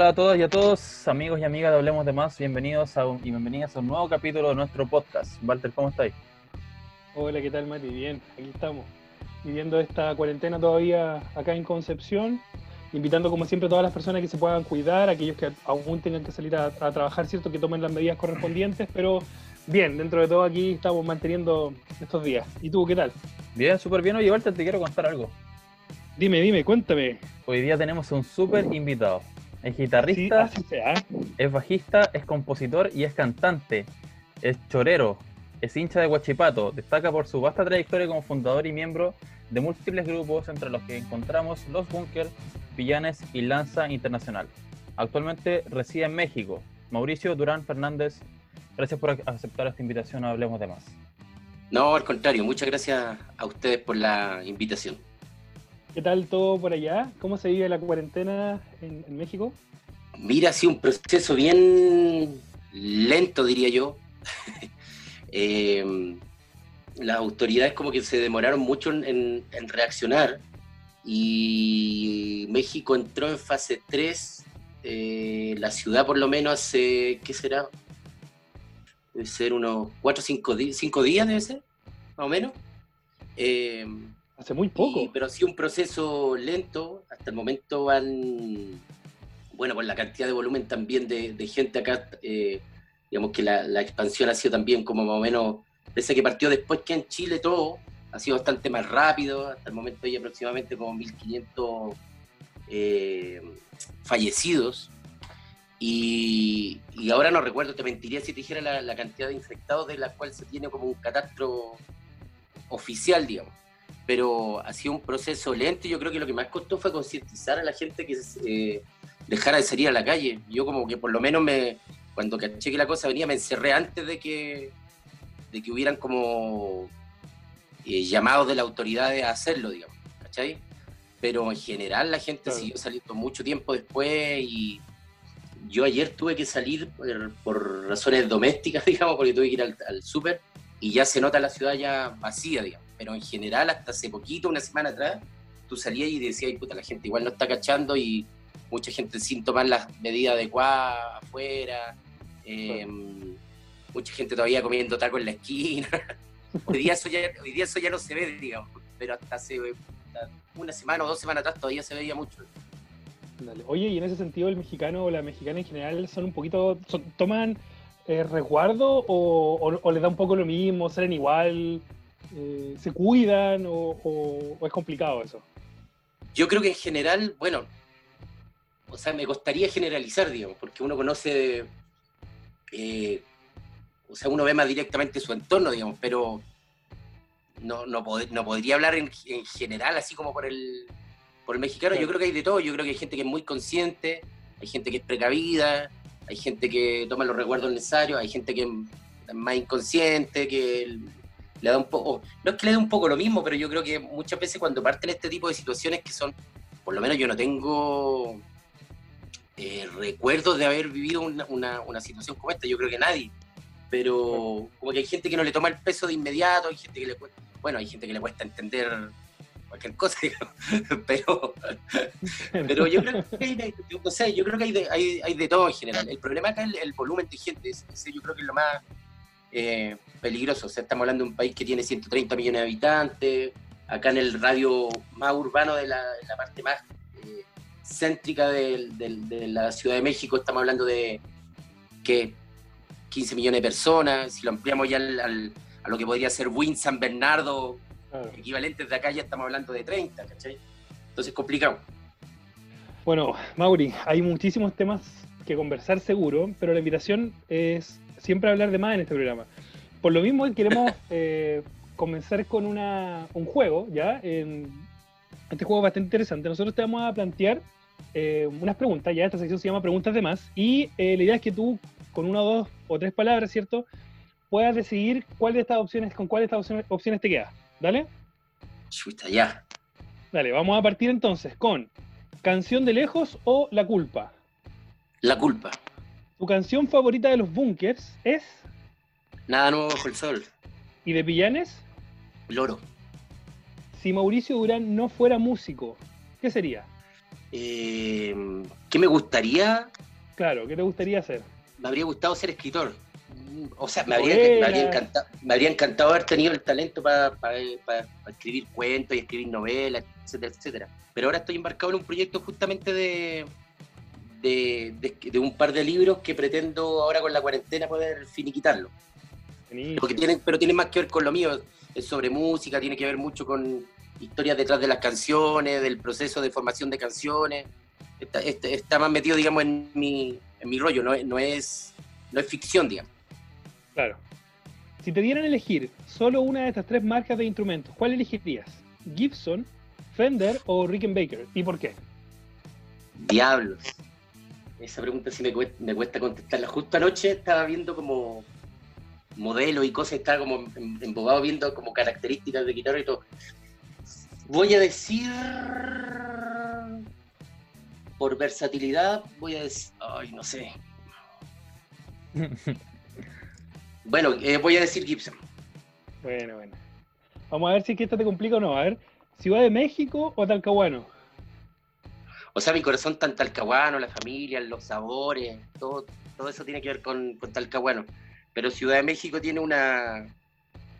Hola a todas y a todos, amigos y amigas de Hablemos de Más, bienvenidos a un, y bienvenidas a un nuevo capítulo de nuestro podcast. Walter, ¿cómo estáis? Hola, ¿qué tal Mati? Bien, aquí estamos, viviendo esta cuarentena todavía acá en Concepción, invitando como siempre a todas las personas que se puedan cuidar, aquellos que aún tengan que salir a, a trabajar, ¿cierto? Que tomen las medidas correspondientes, pero bien, dentro de todo aquí estamos manteniendo estos días. ¿Y tú qué tal? Bien, súper bien. Oye, Walter, te quiero contar algo. Dime, dime, cuéntame. Hoy día tenemos un súper invitado. Es guitarrista, Sí, así sea. es bajista, es compositor y es cantante. Es chorero, es hincha de Huachipato. Destaca por su vasta trayectoria como fundador y miembro de múltiples grupos, entre los que encontramos Los Bunkers, Villanes y Lanza Internacional. Actualmente reside en México. Mauricio Durán Fernández, gracias por ac- aceptar esta invitación a Hablemos de Más. No, al contrario, muchas gracias a ustedes por la invitación. ¿Qué tal todo por allá? ¿Cómo se vive la cuarentena en, México? Mira, ha sido un proceso bien lento, diría yo. Eh, las autoridades como que se demoraron mucho en reaccionar y México entró en fase 3, eh, la ciudad por lo menos hace, ¿qué será? Debe ser unos 4 o 5 días, debe ser, más o menos. Eh, Hace muy poco. Y- pero ha sido un proceso lento. Hasta el momento van, bueno, por la cantidad de volumen también de, gente acá, eh, digamos que la, expansión ha sido también como más o menos, pese que partió después que en Chile todo, ha sido bastante más rápido. Hasta el momento hay aproximadamente como 1.500 eh, fallecidos. Y, y ahora no recuerdo, te mentiría si te dijera la, la cantidad de infectados de la cual se tiene como un catastro oficial, digamos pero ha sido un proceso lento y yo creo que lo que más costó fue concientizar a la gente que eh, dejara de salir a la calle. Yo como que por lo menos me, cuando caché que la cosa venía, me encerré antes de que, de que hubieran como eh, llamados de la autoridad a hacerlo, digamos, ¿cachai? Pero en general la gente Claro. siguió saliendo mucho tiempo después y yo ayer tuve que salir por, por razones domésticas, digamos, porque tuve que ir al, al súper y ya se nota la ciudad ya vacía, digamos. Pero en general, hasta hace poquito, una semana atrás, tú salías y decías, "Ay, puta, la gente igual no está cachando y mucha gente sin tomar las medidas adecuadas afuera, eh, mucha gente todavía comiendo taco en la esquina. hoy, día eso ya, hoy día eso ya no se ve, digamos, pero hasta hace una semana o dos semanas atrás todavía se veía mucho. Dale. Oye, y en ese sentido el mexicano o la mexicana en general son un poquito, son- toman eh, resguardo o, o- o les da un poco lo mismo, salen igual, eh, se cuidan o, o- o es complicado eso. Yo creo que en general, bueno, o sea, me costaría generalizar, digamos, porque uno conoce, eh, o sea, uno ve más directamente su entorno, digamos, pero no, no, pod- no podría hablar en, en general, así como por el, por el mexicano. Yo creo que hay de todo, yo creo que hay gente que es muy consciente, hay gente que es precavida, hay gente que toma los recuerdos necesarios, hay gente que es más inconsciente, que le da un poco, no es que le dé un poco lo mismo, pero yo creo que muchas veces cuando parten este tipo de situaciones que son, por lo menos yo no tengo eh, recuerdos de haber vivido una, una- una situación como esta, yo creo que nadie, pero como que hay gente que no le toma el peso de inmediato, hay gente que le cuesta, bueno, hay gente que le cuesta entender cualquier cosa, pero, pero yo creo que hay de, sé, yo creo que hay de, hay, hay de todo en general. El problema acá es el, el volumen de gente, ese yo creo que es lo más eh, peligroso. O sea, estamos hablando de un país que tiene 130 millones de habitantes, acá en el radio más urbano de la, la parte más eh, céntrica de la Ciudad de México, estamos hablando de que 15 millones de personas, si lo ampliamos ya al- al- a lo que podría ser Win San Bernardo, Claro. equivalentes de acá ya estamos hablando de 30, ¿cachai? Entonces complicado. Bueno, Mauri, hay muchísimos temas que conversar seguro, pero la invitación es siempre hablar de más en este programa. Por lo mismo queremos eh, comenzar con una, un juego, ¿ya? Este juego es bastante interesante. Nosotros te vamos a plantear eh, unas preguntas, ya esta sección se llama Preguntas de Más, y eh, la idea es que tú, con una, dos o tres palabras, ¿cierto? Puedas decidir cuál de estas opciones, con cuál de estas opciones, opciones te quedas. ¿Dale? Chuta, ya. Dale, vamos a partir entonces con Canción de Lejos o La Culpa. La culpa. Tu canción favorita de los bunkers es Nada nuevo bajo el sol. ¿Y de Pillanes? Loro. Si Mauricio Durán no fuera músico, ¿qué sería? Eh, ¿Qué me gustaría? Claro, ¿qué te gustaría hacer? Me habría gustado ser escritor. O sea, me habría, me habría encantado, me habría encantado haber tenido el talento para escribir cuentos y escribir novelas, etcétera, etcétera. Pero ahora estoy embarcado en un proyecto justamente de, de, un par de libros que pretendo ahora con la cuarentena poder finiquitarlo. Porque tienen, pero tiene más que ver con lo mío, es sobre música, tiene que ver mucho con historias detrás de las canciones, del proceso de formación de canciones. Está, más metido, digamos, en mi, en mi rollo, no, no, es, no es ficción, digamos. Claro. Si te dieran a elegir solo una de estas tres marcas de instrumentos, ¿cuál elegirías? ¿Gibson, Fender o Rickenbacker? ¿Y por qué? Diablos. Esa pregunta sí me me cuesta contestarla. Justo anoche estaba viendo como modelos y cosas, estaba como embobado viendo como características de guitarra y todo. Voy a decir. Por versatilidad, voy a decir. Ay, no sé. bueno, eh, voy a decir Gibson. Bueno, bueno. Vamos a ver si esto te complica o no. A ver, ¿Ciudad de México o Talcahuano? O sea, mi corazón está en Talcahuano, la familia, los sabores, todo, todo eso tiene que ver con, con Talcahuano pero Ciudad de México tiene una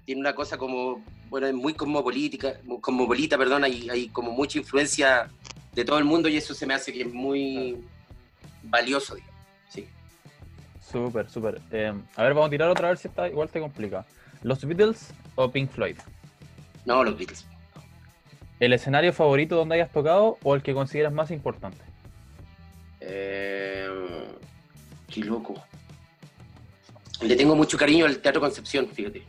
tiene una cosa como, bueno, es muy cosmopolita, cosmopolita, perdón, hay, hay como mucha influencia de todo el mundo y eso se me hace que es muy valioso, digamos. Sí. Súper, súper. Eh, a ver, vamos a tirar otra vez si está igual te complica. ¿Los Beatles o Pink Floyd? No, los Beatles. ¿El escenario favorito donde hayas tocado o el que consideras más importante? Eh, qué loco. Le tengo mucho cariño al Teatro Concepción, fíjate.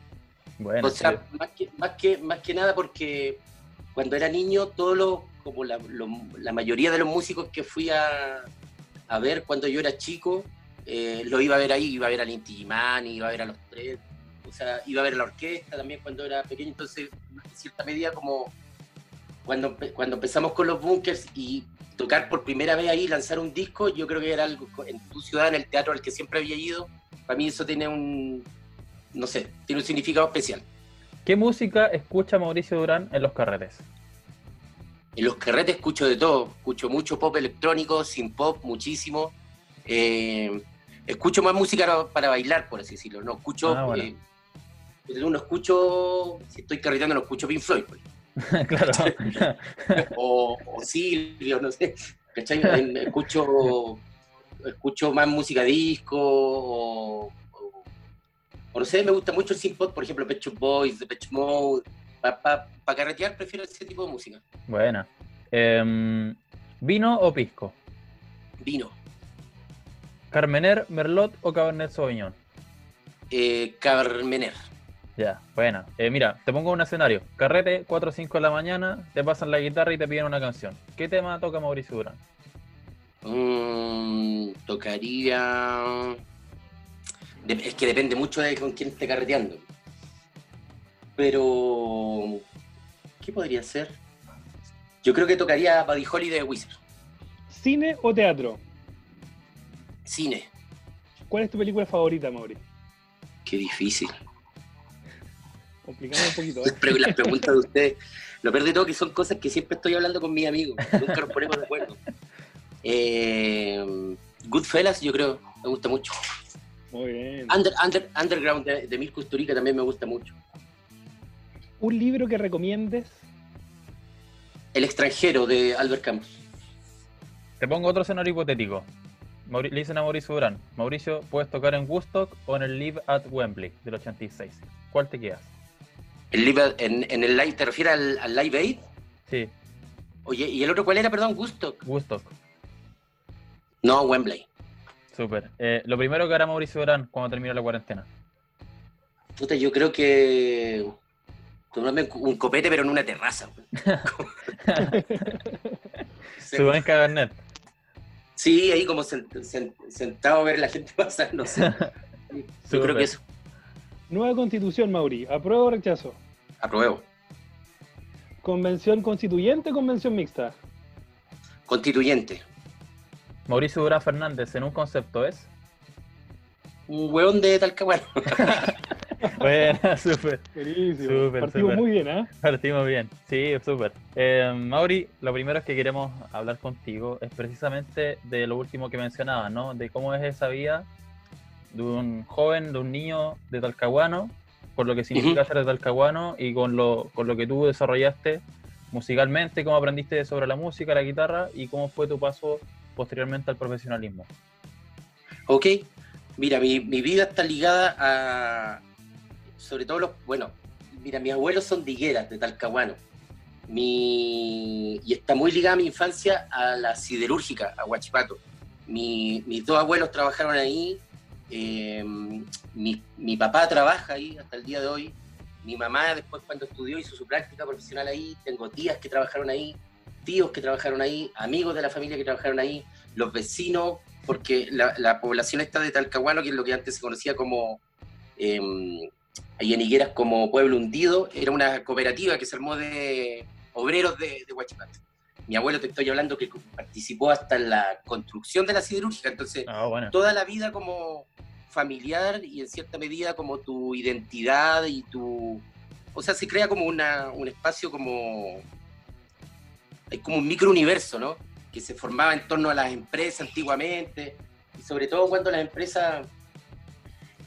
Bueno, o sea, más, que, más, que, más que nada porque cuando era niño, todos los, como la, la mayoría de los músicos que fui a, a ver cuando yo era chico, eh, lo iba a ver ahí, iba a ver al Inti Gimani, iba a ver a los tres, o sea, iba a ver a la orquesta también cuando era pequeño, entonces, en cierta medida, como cuando, cuando empezamos con los bunkers y tocar por primera vez ahí, lanzar un disco, yo creo que era algo en tu ciudad, en el teatro al que siempre había ido, para mí eso tiene un, no sé, tiene un significado especial. ¿Qué música escucha Mauricio Durán en los carretes? En los carretes escucho de todo, escucho mucho pop electrónico, sin pop, muchísimo. Eh, escucho más música para bailar, por así decirlo. No escucho, ah, eh, no escucho, si estoy carreteando, no escucho Pink Floyd. Pues. claro. o, o Silvio, no sé. Escucho escucho más música disco o, no sé, me gusta mucho el synth por ejemplo, Pet Boys, The Pet Mode. Para carretear prefiero ese tipo de música. Buena. Em, ¿Vino o pisco? Vino. ¿Carmener, Merlot o Cabernet Sauvignon? Eh, Carmener. Ya, buena. Eh, mira, te pongo un escenario. Carrete, 4 o 5 de la mañana, te pasan la guitarra y te piden una canción. ¿Qué tema toca Mauricio Durán? Mm, tocaría. Es que depende mucho de con quién esté carreteando. Pero. ¿Qué podría ser? Yo creo que tocaría Buddy Holly de Wizard. ¿Cine o teatro? Cine. ¿Cuál es tu película favorita, Mauri? Qué difícil. Complicado un poquito. ¿eh? Las preguntas de ustedes. Lo peor de todo que son cosas que siempre estoy hablando con mis amigos. Nunca nos ponemos de acuerdo. Eh, Goodfellas, yo creo, me gusta mucho. Muy bien. underground de, de Mirko también me gusta mucho. ¿Un libro que recomiendes? El extranjero de Albert Camus. Te pongo otro escenario hipotético. le dicen a Mauricio Durán, Mauricio, puedes tocar en Woodstock o en el Live at Wembley del 86. ¿Cuál te quedas? ¿El live en, el live, ¿Te refieres al, al, Live Aid? Sí. Oye, ¿y el otro cuál era, perdón? Woodstock. Woodstock. No, Wembley. Súper. Eh, lo primero que hará Mauricio Durán cuando termine la cuarentena. Puta, yo creo que tomarme un copete, pero en una terraza. Su buen cabernet. Sí, ahí como sentado a ver la gente pasar, no sé. Yo creo que eso. Nueva constitución, Mauri. ¿Apruebo o rechazo? Apruebo. ¿Convención constituyente o convención mixta? Constituyente. Mauricio Durán Fernández en un concepto es. Un hueón de Talcahuano. Bueno, súper. Partimos súper. muy bien, ¿ah? Partimos bien, sí, súper. Eh, Mauri, lo primero es que queremos hablar contigo es precisamente de lo último que mencionabas, ¿no? De cómo es esa vida de un joven, de un niño de Talcahuano, por lo que significa ser de Talcahuano y con lo, con lo que tú desarrollaste musicalmente, cómo aprendiste sobre la música, la guitarra y cómo fue tu paso posteriormente al profesionalismo. Ok, mira, mi, mi vida está ligada a, sobre todo los, bueno, mira, mis abuelos son de Higueras, de Talcahuano. Mi, y está muy ligada mi infancia a la siderúrgica, a Huachipato. Mi- mis dos abuelos trabajaron ahí, eh, mi, mi papá trabaja ahí hasta el día de hoy, mi mamá después cuando estudió hizo su práctica profesional ahí, tengo tías que trabajaron ahí, tíos que trabajaron ahí, amigos de la familia que trabajaron ahí, los vecinos, porque la, la población esta de Talcahuano, que es lo que antes se conocía como, eh, en Higueras como Pueblo Hundido, era una cooperativa que se armó de obreros de, de Huachipato. Mi abuelo te estoy hablando que participó hasta en la construcción de la siderúrgica, entonces Ah, bueno. toda la vida como familiar y en cierta medida como tu identidad y tu... O sea, se crea como una, un espacio como... Hay como un microuniverso, ¿no? Que se formaba en torno a las empresas antiguamente y sobre todo cuando las empresas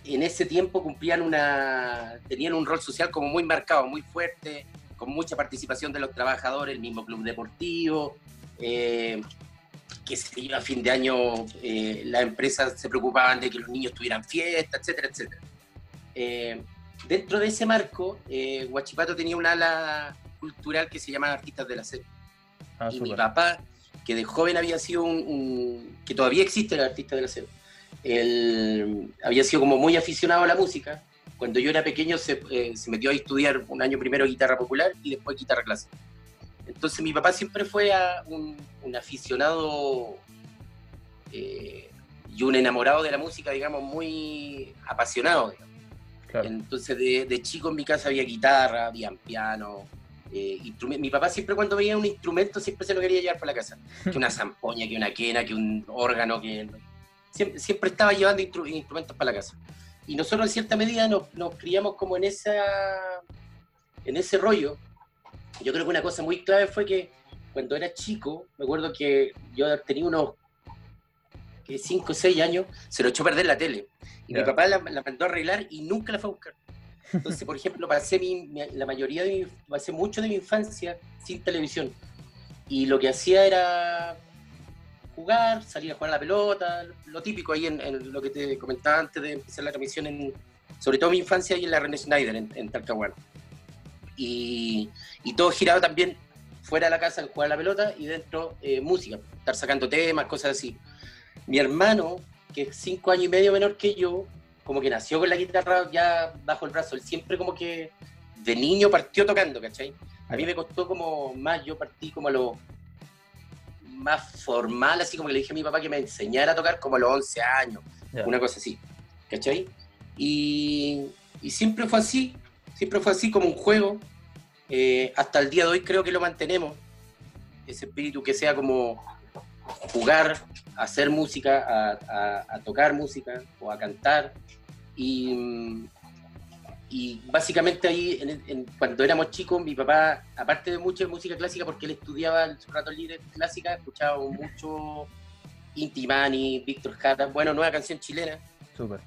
en ese tiempo cumplían una... tenían un rol social como muy marcado, muy fuerte, con mucha participación de los trabajadores, el mismo club deportivo, eh, que se iba a fin de año, eh, las empresas se preocupaban de que los niños tuvieran fiesta, etcétera, etcétera. Eh, dentro de ese marco, eh, Huachipato tenía un ala cultural que se llamaba Artistas de la Serie. Ah, y mi súper. papá, que de joven había sido un, un- que todavía existe el artista de la él había sido como muy aficionado a la música. Cuando yo era pequeño se, eh, se metió a estudiar un año primero guitarra popular y después guitarra clásica. Entonces mi papá siempre fue a un, un aficionado eh, y un enamorado de la música, digamos, muy apasionado. digamos. Claro. Entonces de, de chico en mi casa había guitarra, había piano. eh, mi papá siempre cuando veía un instrumento siempre se lo quería llevar para la casa. Que una zampoña, que una quena, que un órgano, que... Siempre, siempre estaba llevando instru- instrumentos para la casa. Y nosotros en cierta medida nos, nos criamos como en, esa, en ese rollo. Yo creo que una cosa muy clave fue que cuando era chico, me acuerdo que yo tenía unos 5 o 6 años, se lo echó a perder la tele. Y mi papá la, la mandó a arreglar y nunca la fue a buscar. Entonces, por ejemplo, pasé mi- mi- la mayoría de mi, pasé mucho de mi infancia sin televisión. Y lo que hacía era jugar, salir a jugar a la pelota, lo típico ahí en, en lo que te comentaba antes de empezar la transmisión, en, sobre todo mi infancia ahí en la René Schneider, en, en Talcahuano. Y, y todo giraba también fuera de la casa en jugar a la pelota y dentro eh, música, estar sacando temas, cosas así. Mi hermano, que es cinco años y medio menor que yo, como que nació con la guitarra ya bajo el brazo, él siempre como que de niño partió tocando, ¿cachai? A mí me costó como más, yo partí como a lo más formal, así como que le dije a mi papá que me enseñara a tocar como a los 11 años, Ya. una cosa así, ¿cachai? Y, y siempre fue así, siempre fue así como un juego, eh, hasta el día de hoy creo que lo mantenemos, ese espíritu que sea como jugar, hacer música, a, a- a tocar música o a cantar. Y, mm, y básicamente ahí, en- en- cuando éramos chicos, mi papá, aparte de mucha música clásica, porque él estudiaba en su rato libre clásica, escuchaba mucho Inti Mani, Víctor Jara, bueno, nueva canción chilena, Súper.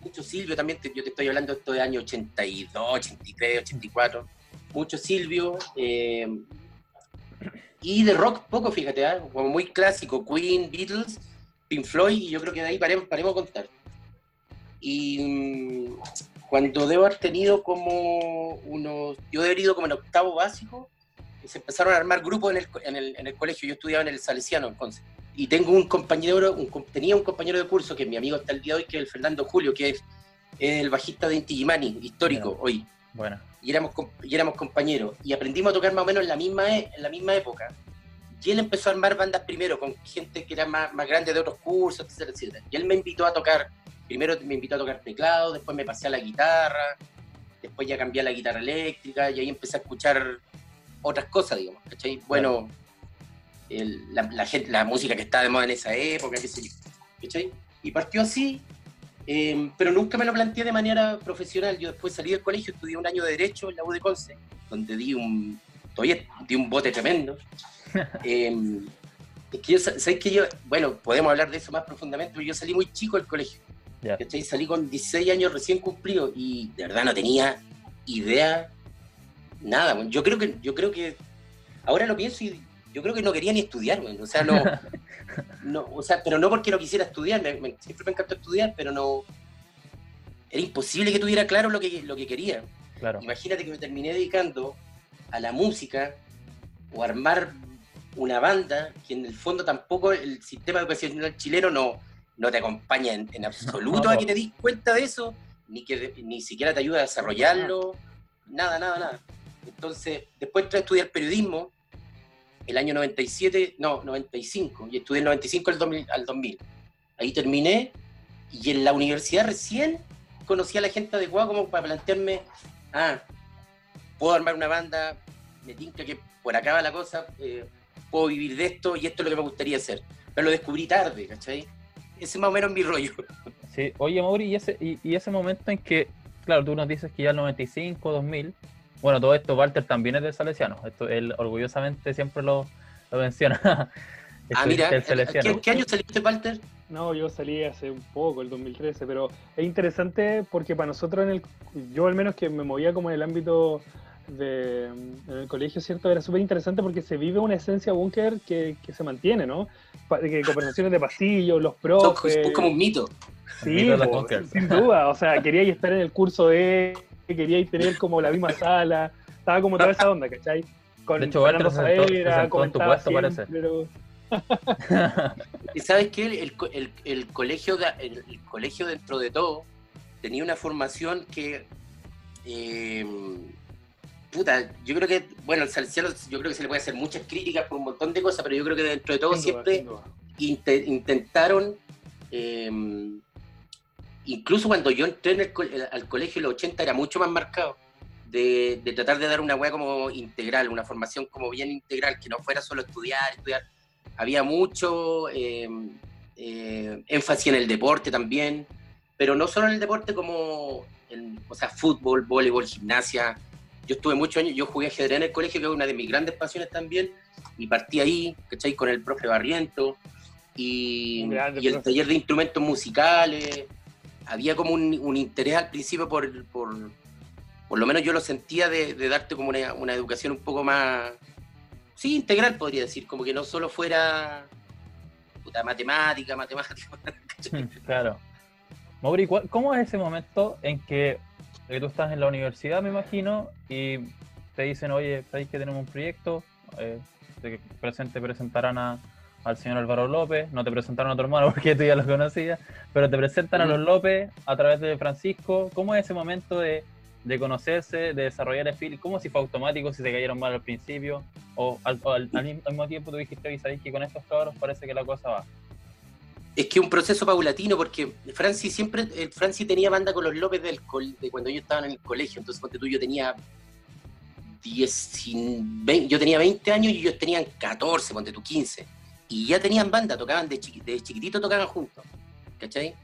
mucho Silvio también, te- yo te estoy hablando de esto de años 82, 83, 84, mucho Silvio, eh, y de rock poco, fíjate, ¿ah? como muy clásico, Queen, Beatles, Pink Floyd, y yo creo que de ahí paremos, paremos a contar. Y mm, cuando debo haber tenido como unos, yo he ido como en octavo básico, y se empezaron a armar grupos en el, en el, en el colegio, yo estudiaba en el Salesiano, en Conce. Y tengo un compañero, un tenía un compañero de curso que es mi amigo hasta el día de hoy, que es el Fernando Julio, que es, es el bajista de Inti Gimani, histórico hoy Bueno. y éramos, y éramos compañeros. Y aprendimos a tocar más o menos en la misma, e- en la misma época. Y él empezó a armar bandas primero con gente que era más, más grande de otros cursos, etcétera, etcétera. Y él me invitó a tocar, primero me invitó a tocar teclado, después me pasé a la guitarra, después ya cambié a la guitarra eléctrica y ahí empecé a escuchar otras cosas, digamos. ¿cachai? Bueno, el- la, la gente, la música que estaba de moda en esa época, qué sé yo. ¿cachai? Y partió así Em, pero nunca me lo planteé de manera profesional. Yo después salí del colegio, estudié un año de Derecho en la U de Conce, donde di un, todavía di un bote tremendo. Em, es que yo, ¿sabes que yo? Bueno, podemos hablar de eso más profundamente, pero yo salí muy chico del colegio. ¿Cachai? Salí con 16 años recién cumplidos y de verdad no tenía idea, nada. Yo creo que, yo creo que, ahora lo pienso y yo creo que no quería ni estudiar, bueno. o sea, no, no, o sea, pero no porque no quisiera estudiar, me- me- siempre me encantó estudiar, pero no, era imposible que tuviera claro lo que, lo que quería. Claro. Imagínate que me terminé dedicando a la música o a armar una banda que en el fondo tampoco el sistema educacional chileno no, no te acompaña en, en absoluto No. a que te des cuenta de eso, ni que ni siquiera te ayuda a desarrollarlo, nada, nada, nada. Entonces, después entré a estudiar periodismo el año 97, no, 95, y estudié el 95 al 2000. Al 2000. Ahí terminé y en la universidad recién conocí a la gente adecuada como para plantearme, ah, puedo armar una banda, me tinca que por acá va la cosa, eh, puedo vivir de esto y esto es lo que me gustaría hacer. Pero lo descubrí tarde, ¿cachai? Ese es más o menos mi rollo. Sí, oye Mauri, y ese, y, y ese momento en que, claro, tú nos dices que ya el 95, 2000, bueno, todo esto, Walter también es de Salesiano, esto él orgullosamente siempre lo, lo menciona. ah, Estuviste mira. ¿qué, qué año saliste, Walter? No, yo salí hace un poco, el 2013, pero es interesante porque para nosotros, en el, yo al menos que me movía como en el ámbito de, en el colegio, ¿cierto? Era súper interesante porque se vive una esencia búnker que, que se mantiene, ¿no? Pa- que conversaciones de pasillo, los profes. sos como un mito. Sí, Mito de la po, Conker. sin duda. O sea, queríais estar en el curso de, queríais tener como la misma sala. Estaba como toda esa onda, ¿cachai? Con De hecho, Walter se en tu puesto, parece. pero- Y sabes qué, el, el co- el- el colegio, el colegio dentro de todo tenía una formación que, eh, puta, yo creo que, bueno, al Salesiano yo creo que se le puede hacer muchas críticas por un montón de cosas, pero yo creo que dentro de todo duda, siempre intentaron, eh, incluso cuando yo entré en el co- el- al colegio en los 80 era mucho más marcado, de, de tratar de dar una weá como integral, una formación como bien integral, que no fuera solo estudiar, estudiar. Había mucho eh, eh, énfasis en el deporte también, pero no solo en el deporte como, en, o sea, fútbol, voleibol, gimnasia. Yo estuve muchos años, yo jugué ajedrez en el colegio, que es una de mis grandes pasiones también, y partí ahí, ¿cachai? Con el profe Barriento, y, grande y el profe. taller de instrumentos musicales. Había como un, un interés al principio por, por, por lo menos yo lo sentía de, de darte como una, una educación un poco más, sí, integral podría decir, como que no solo fuera puta, matemática, matemática. ¿cachai? claro. Mauri, ¿cuál- ¿cómo es ese momento en que, que tú estás en la universidad, me imagino, y te dicen, oye, sabéis que tenemos un proyecto, eh, te, presen- te presentarán a- al señor Álvaro López, no te presentaron a tu hermano porque tú ya lo conocías, pero te presentan a los López a través de Francisco. ¿Cómo es ese momento de, de conocerse, de desarrollar el feeling? ¿Cómo si fue automático, si se cayeron mal al principio? ¿O al, o al- al mismo tiempo tú dijiste, oye, sabéis que con estos cabros parece que la cosa va? Es que un proceso paulatino, porque Franci siempre, eh, Franci tenía banda con los López del de cuando yo estaba en el colegio, entonces ponte tú, yo tenía 10, 20, yo tenía 20 años y ellos tenían 14, ponte tú 15, y ya tenían banda, tocaban de, chiqui- de chiquitito, tocaban juntos, ¿cachai?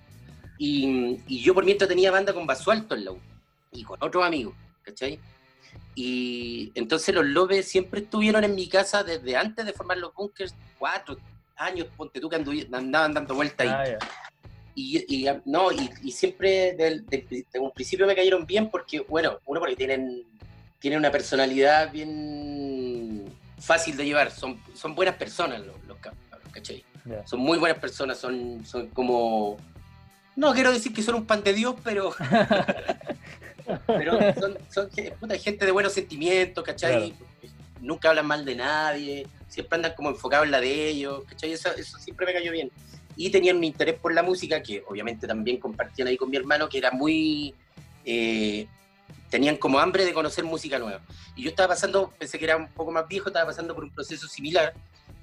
Y, y yo por mientras tenía banda con Basualto en la U, y con otros amigos, ¿cachai? Y entonces los López siempre estuvieron en mi casa desde antes de formar los bunkers, cuatro años, ponte tú que andaban dando vueltas ahí. Ah, ya. Y, y, no, y, y siempre del- del- desde un principio me cayeron bien porque, bueno, uno porque tienen, tienen una personalidad bien fácil de llevar, son, son buenas personas los, los ¿cachai? Ya. Son muy buenas personas, son, son como... No quiero decir que son un pan de Dios, pero, pero son, son puta, gente de buenos sentimientos, ¿cachai? Nunca hablan mal de nadie, siempre andan como enfocados en la de ellos, ¿cachai? Eso, eso siempre me cayó bien. Y tenían un interés por la música que obviamente también compartían ahí con mi hermano, que era muy... eh, tenían como hambre de conocer música nueva. Y yo estaba pasando, pensé que era un poco más viejo, estaba pasando por un proceso similar,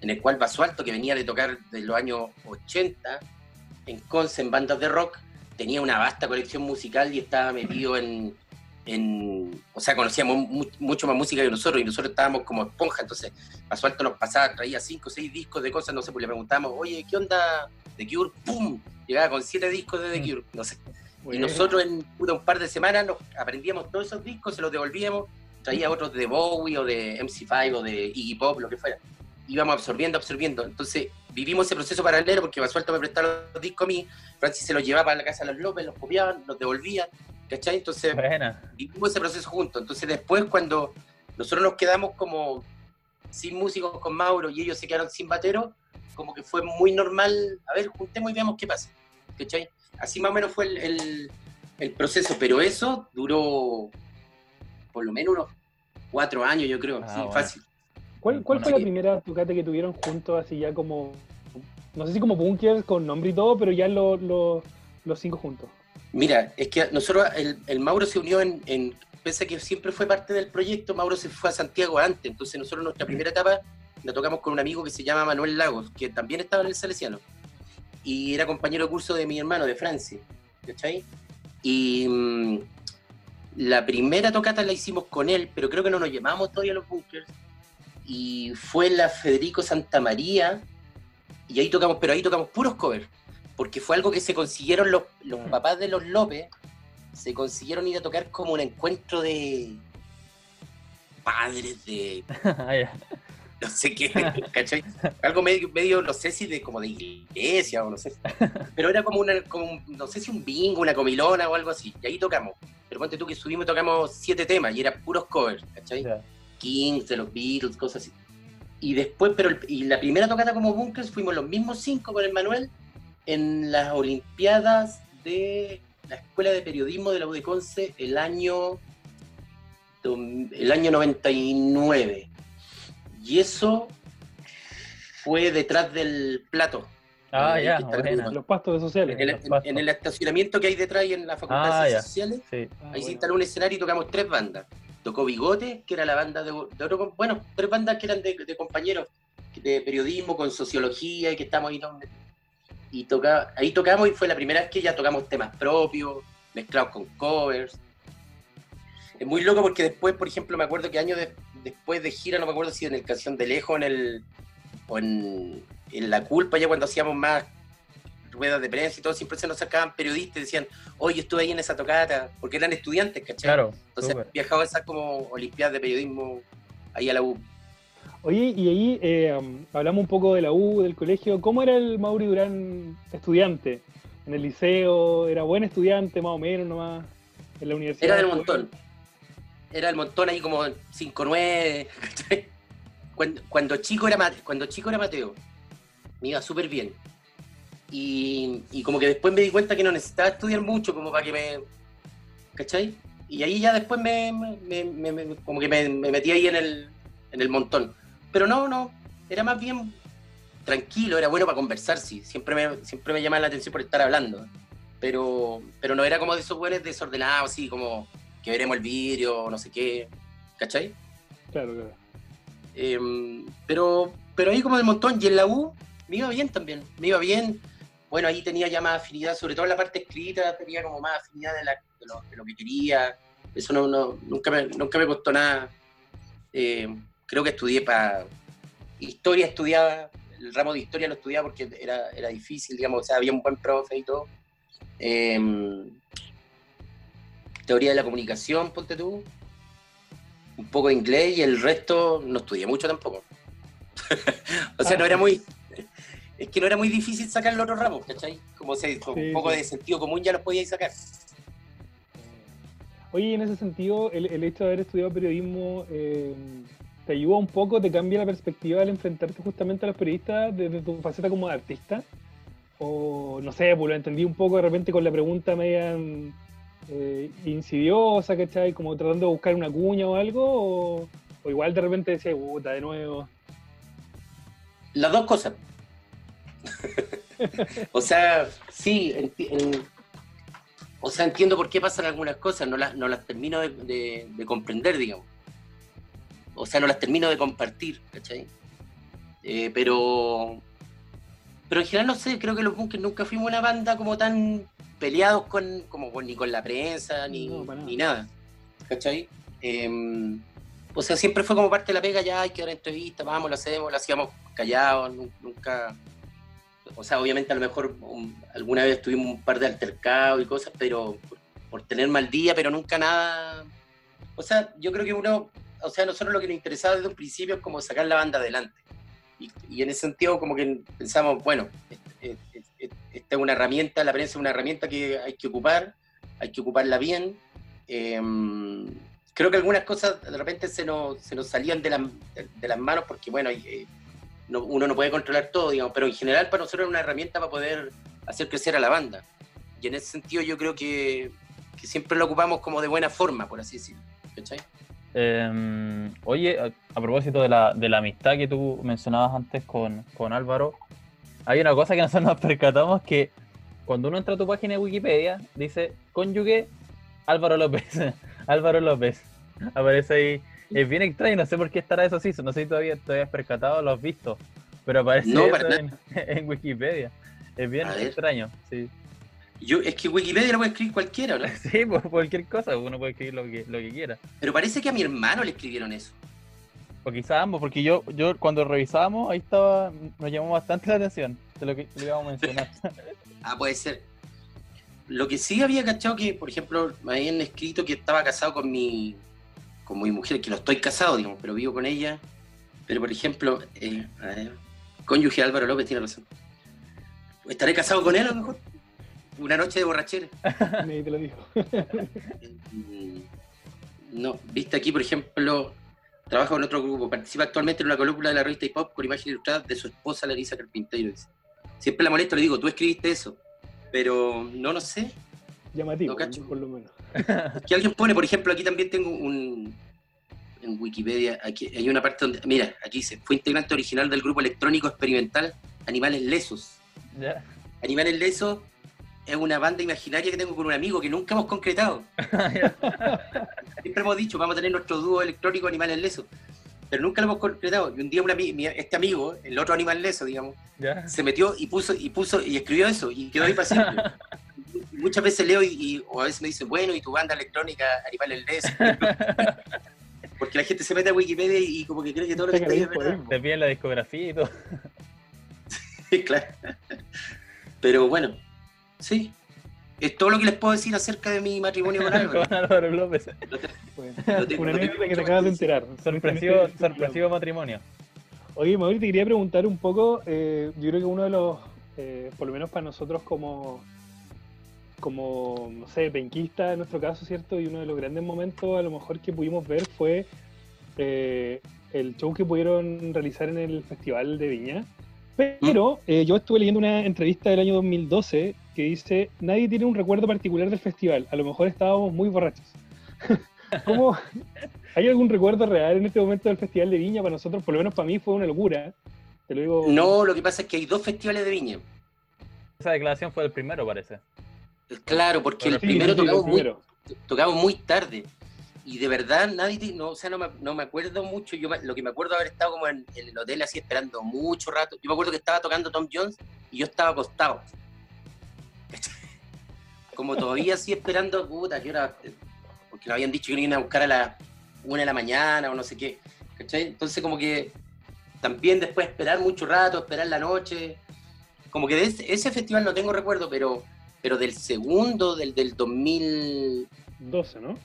en el cual Basualto, que venía de tocar de los años 80, en Conce, en bandas de rock, tenía una vasta colección musical y estaba metido en, en o sea, conocíamos mu- mucho más música que nosotros y nosotros estábamos como esponja, entonces Basualto nos pasaba, traía cinco o seis discos de cosas, no sé, pues le preguntábamos, oye, ¿qué onda? The Cure, ¡pum! Llegaba con siete discos de The Mm. Cure, no sé. Y nosotros en un par de semanas nos aprendíamos todos esos discos, se los devolvíamos, traía otros de Bowie o de MC5 o de Iggy Pop, lo que fuera. Íbamos absorbiendo, absorbiendo. Entonces vivimos ese proceso paralelo porque Basualto me prestaba los discos a mí, Francis se los llevaba para la casa de los López, los copiaban, los devolvían, ¿cachai? Entonces Buena. vivimos ese proceso juntos. Entonces después cuando nosotros nos quedamos como sin músicos con Mauro y ellos se quedaron sin batero, como que fue muy normal, a ver, juntemos y veamos qué pasa. ¿Cachai? Así más o menos fue el, el- el proceso, pero eso duró por lo menos unos cuatro años, yo creo, Ah, sí, bueno. fácil. ¿Cuál, cuál fue la primera tocata que tuvieron juntos, así ya como, no sé si como bunkers con nombre y todo, pero ya lo- lo- los cinco juntos? Mira, es que nosotros, el, Mauro se unió en, en, pese a que siempre fue parte del proyecto, Mauro se fue a Santiago antes, entonces nosotros nuestra primera etapa la tocamos con un amigo que se llama Manuel Lagos, que también estaba en el Salesiano, y era compañero de curso de mi hermano, de Francia, ¿cachai? Y mm, la primera tocata la hicimos con él, pero creo que no nos llamamos todavía los bunkers, y fue la Federico Santa María, y ahí tocamos, pero ahí tocamos puros covers, porque fue algo que se consiguieron los, los papás de los López, se consiguieron ir a tocar como un encuentro de padres de Ah, no sé qué, ¿cachai? Algo medio, medio, no sé si de como de iglesia o no sé. Pero era como una, como un- no sé si un bingo, una comilona o algo así. Y ahí tocamos. Pero ponte tú que subimos y tocamos siete temas y eran puros covers, ¿cachai? Ya. Kings, de los Beatles, cosas así. Y después, pero el- y la primera tocata como Bunkers fuimos los mismos cinco con el Manuel en las Olimpiadas de la Escuela de Periodismo de la UDECONCE el año, el año 99. Y eso fue detrás del plato. Ah, ya, Los pastos de sociales. En el, los en- pastos. en el estacionamiento que hay detrás y en la Facultad Ah, de ya. Ciencias Sociales, Sí. Ah, Ahí se instaló un escenario y tocamos tres bandas. Tocó Bigote, que era la banda de, de otro- bueno, tres bandas que eran de, de compañeros de periodismo con sociología y que estamos ahí. donde- Y toca, ahí tocamos y fue la primera vez que ya tocamos temas propios, mezclados con covers. Es muy loco porque después, por ejemplo, me acuerdo que años de- después de gira, no me acuerdo si en el Canción de Lejos en el, o en, en La Culpa, ya cuando hacíamos más ruedas de prensa y todo, siempre se nos sacaban periodistas y decían, oye, estuve ahí en esa tocata, porque eran estudiantes, ¿cachai? Claro. Entonces viajaba a esas como olimpiadas de periodismo ahí a la U. Oye, y ahí eh, um, hablamos un poco de la U, del colegio. ¿Cómo era el Mauri Durán estudiante? ¿En el liceo? ¿Era buen estudiante, más o menos, nomás? ¿En la universidad? Era del montón. Era del montón ahí como 5-9. ¿cachai? Cuando, cuando, chico era Mate- cuando chico era Mateo, me iba súper bien. Y, como que después me di cuenta que no necesitaba estudiar mucho como para que me... ¿Cachai? Y ahí ya después me, como que me metí ahí en el, en el montón. Pero no, no, era más bien tranquilo, era bueno para conversar, sí. Siempre me, siempre me llamaba la atención por estar hablando. Pero, pero no era como de esos buenos desordenados, así como que veremos el vidrio, no sé qué. ¿Cachai? Claro, claro. Em, pero, pero ahí como del montón, y en la U me iba bien también, me iba bien. Bueno, ahí tenía ya más afinidad, sobre todo en la parte escrita, tenía como más afinidad de, la- de lo, de lo que quería. Eso no, no- nunca, me, nunca me costó nada. Eh, creo que estudié para historia, estudiaba, el ramo de historia lo estudiaba porque era, era difícil, digamos, o sea, había un buen profe y todo. Em, teoría de la comunicación, ponte tú un poco de inglés y el resto no estudié mucho tampoco. o sea, no era muy. Es que no era muy difícil sacar los otros ramos, ¿cachai? Como se, con Sí, un poco sí. de sentido común ya los podíais sacar. Oye, en ese sentido, el, el hecho de haber estudiado periodismo eh, te ayuda un poco, te cambia la perspectiva al enfrentarte justamente a los periodistas desde tu faceta como artista. O no sé, pues lo entendí un poco de repente con la pregunta media eh, insidiosa, ¿cachai? Como tratando de buscar una cuña o algo, o, igual de repente decía, puta, de nuevo. Las dos cosas. o sea, sí, o sea, entiendo por qué pasan algunas cosas, no, las no las termino de comprender, digamos. O sea, no las termino de compartir, ¿cachai? Eh, pero, pero en general no sé, creo que los Bunkers nunca fuimos una banda como tan peleados con, como con- ni con la prensa, ni, No, ni nada, ¿cachai? Em, o sea, siempre fue como parte de la pega, ya hay que dar entrevistas, vamos, lo hacemos, lo hacíamos callados, nu- nunca. o sea, obviamente a lo mejor um, alguna vez tuvimos un par de altercados y cosas, pero por, por tener mal día, pero nunca nada. O sea, yo creo que uno, o sea, nosotros lo que nos interesaba desde un principio es como sacar la banda adelante. Y, y en ese sentido, como que pensamos, bueno, es- es- es- esta es una herramienta, la prensa es una herramienta que hay que ocupar, hay que ocuparla bien. Eh, creo que algunas cosas de repente se nos, se nos salían de, las de las manos porque, bueno, eh, no- uno no puede controlar todo, digamos, pero en general para nosotros es una herramienta para poder hacer crecer a la banda. Y en ese sentido yo creo que, que siempre lo ocupamos como de buena forma, por así decirlo. ¿Cachai? Eh, oye, a, a propósito de la, de la amistad que tú mencionabas antes con, con Álvaro, hay una cosa que nosotros nos percatamos que cuando uno entra a tu página de Wikipedia, dice cónyuge Álvaro López. Álvaro López. Aparece ahí. Es bien extraño, no sé por qué estará eso así. No sé si todavía te habías percatado, lo has visto. Pero aparece No, eso en, en Wikipedia. Es bien extraño, sí. Yo, es que Wikipedia lo puede escribir cualquiera, ¿no? Sí, por cualquier cosa, uno puede escribir lo que, lo que quiera. Pero parece que a mi hermano le escribieron eso. O quizás ambos, porque yo, yo cuando revisábamos, ahí estaba, nos llamó bastante la atención de lo que le íbamos a mencionar. Ah, puede ser. Lo que sí había cachado que, por ejemplo, me habían escrito que estaba casado con mi, con mi mujer, que no estoy casado, digamos, pero vivo con ella. Pero, por ejemplo, eh, a ver, cónyuge Álvaro López tiene razón. ¿Estaré casado con él a lo mejor? Una noche de borrachera. Nadie te lo dijo. No, viste aquí, por ejemplo, trabaja con otro grupo, participa actualmente en una columna de la revista Hip Hop con imagen ilustrada de su esposa Larisa Carpintero. Siempre la molesto, le digo, tú escribiste eso, pero no, no sé. Llamativo, No cacho. por lo menos. Es que alguien pone, por ejemplo, aquí también tengo un. En Wikipedia, aquí hay una parte donde. Mira, aquí dice: fue integrante original del grupo electrónico experimental Animales Lesos. Animales Lesos es una banda imaginaria que tengo con un amigo que nunca hemos concretado. Siempre hemos dicho, vamos a tener nuestro dúo electrónico Animales Lesos. Pero nunca lo hemos concretado. Y un día un ami- mi- este amigo, el otro animal leso, digamos, ya. se metió y puso y puso y escribió eso y quedó ahí para siempre. Muchas veces leo y, y- o a veces me dicen, bueno, y tu banda electrónica Animales Lesos. Porque la gente se mete a Wikipedia y, y como que cree que todo lo que está ahí es verdad. Te piden la discografía y todo. claro. Pero bueno, sí. Es todo lo que les puedo decir acerca de mi matrimonio con Álvaro. Con Álvaro López. Una anécdota que te acabas de enterar. Sorpresivo, sorpresivo matrimonio. Oye, Mauri, te quería preguntar un poco, eh, yo creo que uno de los, eh, por lo menos para nosotros como, como, no sé, penquista en nuestro caso, ¿cierto? Y uno de los grandes momentos a lo mejor que pudimos ver fue eh, el show que pudieron realizar en el Festival de Viña. Pero eh, yo estuve leyendo una entrevista del año 2012 que dice, nadie tiene un recuerdo particular del festival, a lo mejor estábamos muy borrachos. ¿Cómo, ¿Hay algún recuerdo real en este momento del Festival de Viña? Para nosotros, por lo menos para mí, fue una locura. Te lo digo. No, lo que pasa es que hay dos festivales de viña. Esa declaración fue el primero, parece. Claro, porque el Sí, primero sí, sí, tocamos, el muy, primero. tocamos muy tarde. Y de verdad, nadie, no, o sea, no me, no me acuerdo mucho. Yo lo que me acuerdo de haber estado como en, en el hotel así esperando mucho rato. Yo me acuerdo que estaba tocando Tom Jones y yo estaba acostado. Como todavía así esperando, puta, ¿qué hora? Porque nos habían dicho que iban a buscar a las una de la mañana o no sé qué. ¿cachai? Entonces como que también después esperar mucho rato, esperar la noche. Como que de ese, ese festival no tengo recuerdo, pero, pero del segundo, del, del 2000, 12, ¿no?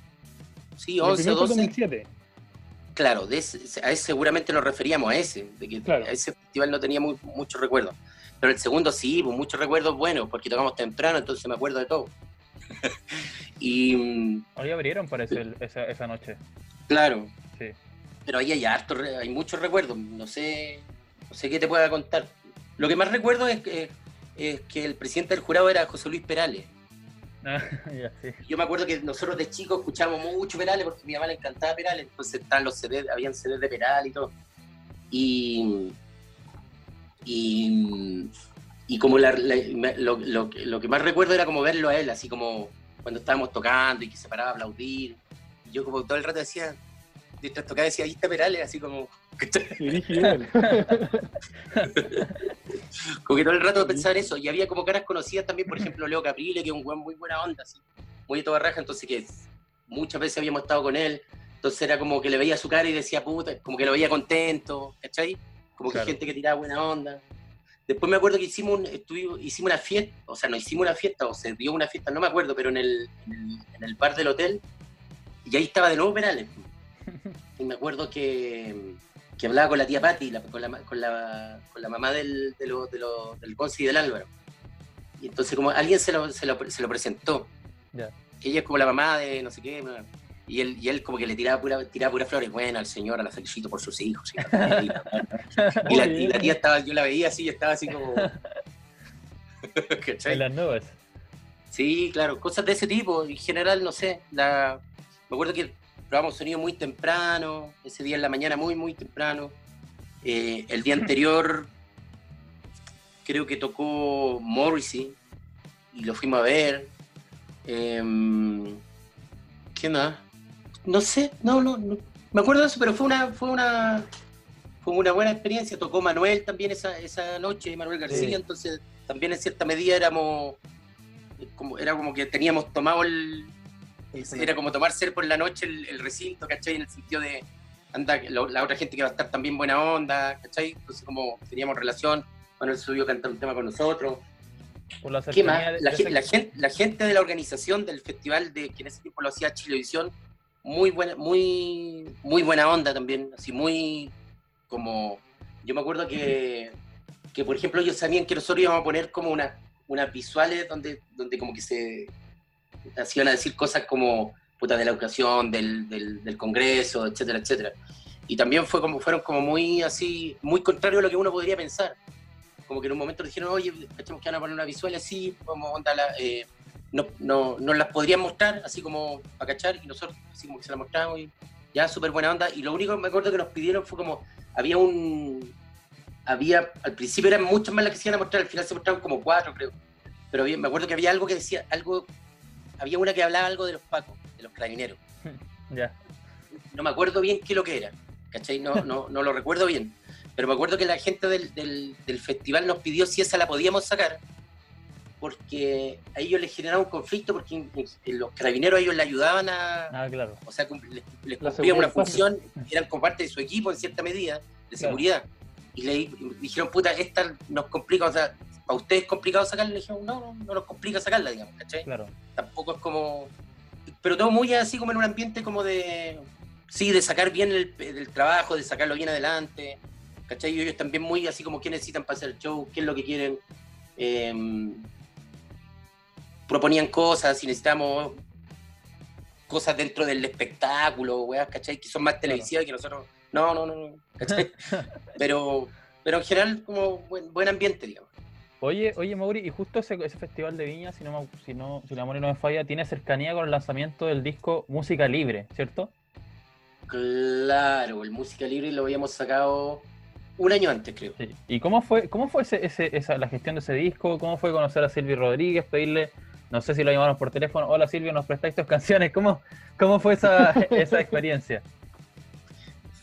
sí, El 11 primero o fue 12, 2007. claro, de ese, a ese seguramente nos referíamos a ese, de que Claro. a ese festival no tenía muy, muchos recuerdos. Pero el segundo sí, pues muchos recuerdos buenos, porque tocamos temprano, entonces me acuerdo de todo. y mm, Hoy abrieron, parece, el- esa, esa noche. claro, Sí. pero ahí hay harto, hay muchos recuerdos, no sé, no sé qué te pueda contar. Lo que más recuerdo es que, es que el presidente del jurado era José Luis Perales. Ah, sí. Yo me acuerdo que nosotros de chicos escuchábamos mucho Perales porque a mi mamá le encantaba Perales, entonces estaban los CDs, habían CDs de Perales y todo. Y, y, y como la- lo, lo- lo que más recuerdo era como verlo a él, así como cuando estábamos tocando y que se paraba a aplaudir. Y yo como todo el rato decía, mientras tocaba decía, ahí está Perales, así como... Como que todo el rato pensaba en eso. Y había como caras conocidas también, por ejemplo, Leo Caprile, que es un buen muy buena onda, así, muy de toda raja, entonces que muchas veces habíamos estado con él. Entonces era como que le veía su cara y decía, puta, como que lo veía contento, ¿cachai? Como que Claro. gente que tiraba buena onda. Después me acuerdo que hicimos, un, hicimos una fiesta, o sea, no hicimos una fiesta, o se dio una fiesta, no me acuerdo, pero en el, en el, bar del hotel, y ahí estaba de nuevo Perales. Y me acuerdo que, que hablaba con la tía Patti, con, la, con, la, con, la, mamá del, de lo, de lo, del Conci y del Álvaro. Y entonces como alguien se lo, se lo, se lo presentó. Ella es como la mamá de no sé qué. Y él, y él como que le tiraba pura, tiraba pura flores. Bueno, al señor, a la felicito por sus hijos. Y, la, y, la, tía estaba, yo la veía así, estaba así como... En las nubes. Sí, claro, cosas de ese tipo. En general, no sé, la... me acuerdo que probamos sonido muy temprano, ese día en la mañana muy, muy temprano. Eh, el día anterior creo que tocó Morrissey y lo fuimos a ver. Eh, ¿Qué más? No sé, no, no, me acuerdo de eso, pero fue una, fue una, fue una buena experiencia. Tocó Manuel también esa, esa noche, Manuel García, entonces también en cierta medida éramos, como, era como que teníamos tomado el, era como tomar ser por la noche el, recinto, ¿cachai? En el sentido de, anda, la otra gente que va a estar también buena onda, ¿cachai? Entonces como teníamos relación, Manuel subió a cantar un tema con nosotros. ¿Qué más? La, gente, la, gente, de la organización del festival, de que en ese tiempo lo hacía Chilevisión, muy buena, muy, muy buena onda también, así muy como, yo me acuerdo que, que por ejemplo ellos sabían que nosotros íbamos a poner como una, unas visuales donde, donde como que se hacían a decir cosas como puta de la educación, del, del, Congreso, etcétera, etcétera. Y también fue como, fueron como muy así, muy contrario a lo que uno podría pensar. Como que en un momento dijeron, oye, cachamos que van a poner una visual así, como onda la, eh, no, no, nos las podrían mostrar, así como para cachar, y nosotros así como que se las mostramos y ya, súper buena onda. Y lo único que me acuerdo que nos pidieron fue como, había un, había, al principio eran muchas más las que se iban a mostrar, al final se mostraron como cuatro, creo. Pero me acuerdo que había algo que decía, algo, había una que hablaba algo de los pacos, de los carabineros. Ya. No me acuerdo bien qué lo que era, ¿cachai? No, no, no lo recuerdo bien. Pero me acuerdo que la gente del, del, del festival nos pidió si esa la podíamos sacar porque a ellos les generaba un conflicto porque los carabineros a ellos le ayudaban a... Ah, claro. O sea, les, cumplían una función, eran como parte de su equipo en cierta medida de seguridad. Y le dijeron, puta, esta nos complica, o sea, ¿para ustedes es complicado sacarla? Le dijeron, no, no, no nos complica sacarla, digamos, ¿cachai? Claro. Tampoco es como... Pero todo muy así como en un ambiente como de... Sí, de sacar bien el, trabajo, de sacarlo bien adelante, ¿cachai? Y ellos también muy así como qué necesitan para hacer el show, qué es lo que quieren. Eh, proponían cosas, y necesitamos cosas dentro del espectáculo, weas, ¿cachai? Que son más televisivas que nosotros. No, no, no, no, ¿cachai? pero, pero en general, como buen, ambiente, digamos. Oye, oye, Mauri, y justo ese, ese festival de Viña, si no, si no, si la memoria no me falla, tiene cercanía con el lanzamiento del disco Música Libre, ¿cierto? Claro, el Música Libre lo habíamos sacado un año antes, creo. ¿Y cómo fue, cómo fue ese, ese, esa, la gestión de ese disco? ¿Cómo fue conocer a Silvio Rodríguez, pedirle no sé si lo llamaron por teléfono. Hola Silvio, nos prestáis tus canciones. ¿Cómo, cómo fue esa, esa experiencia?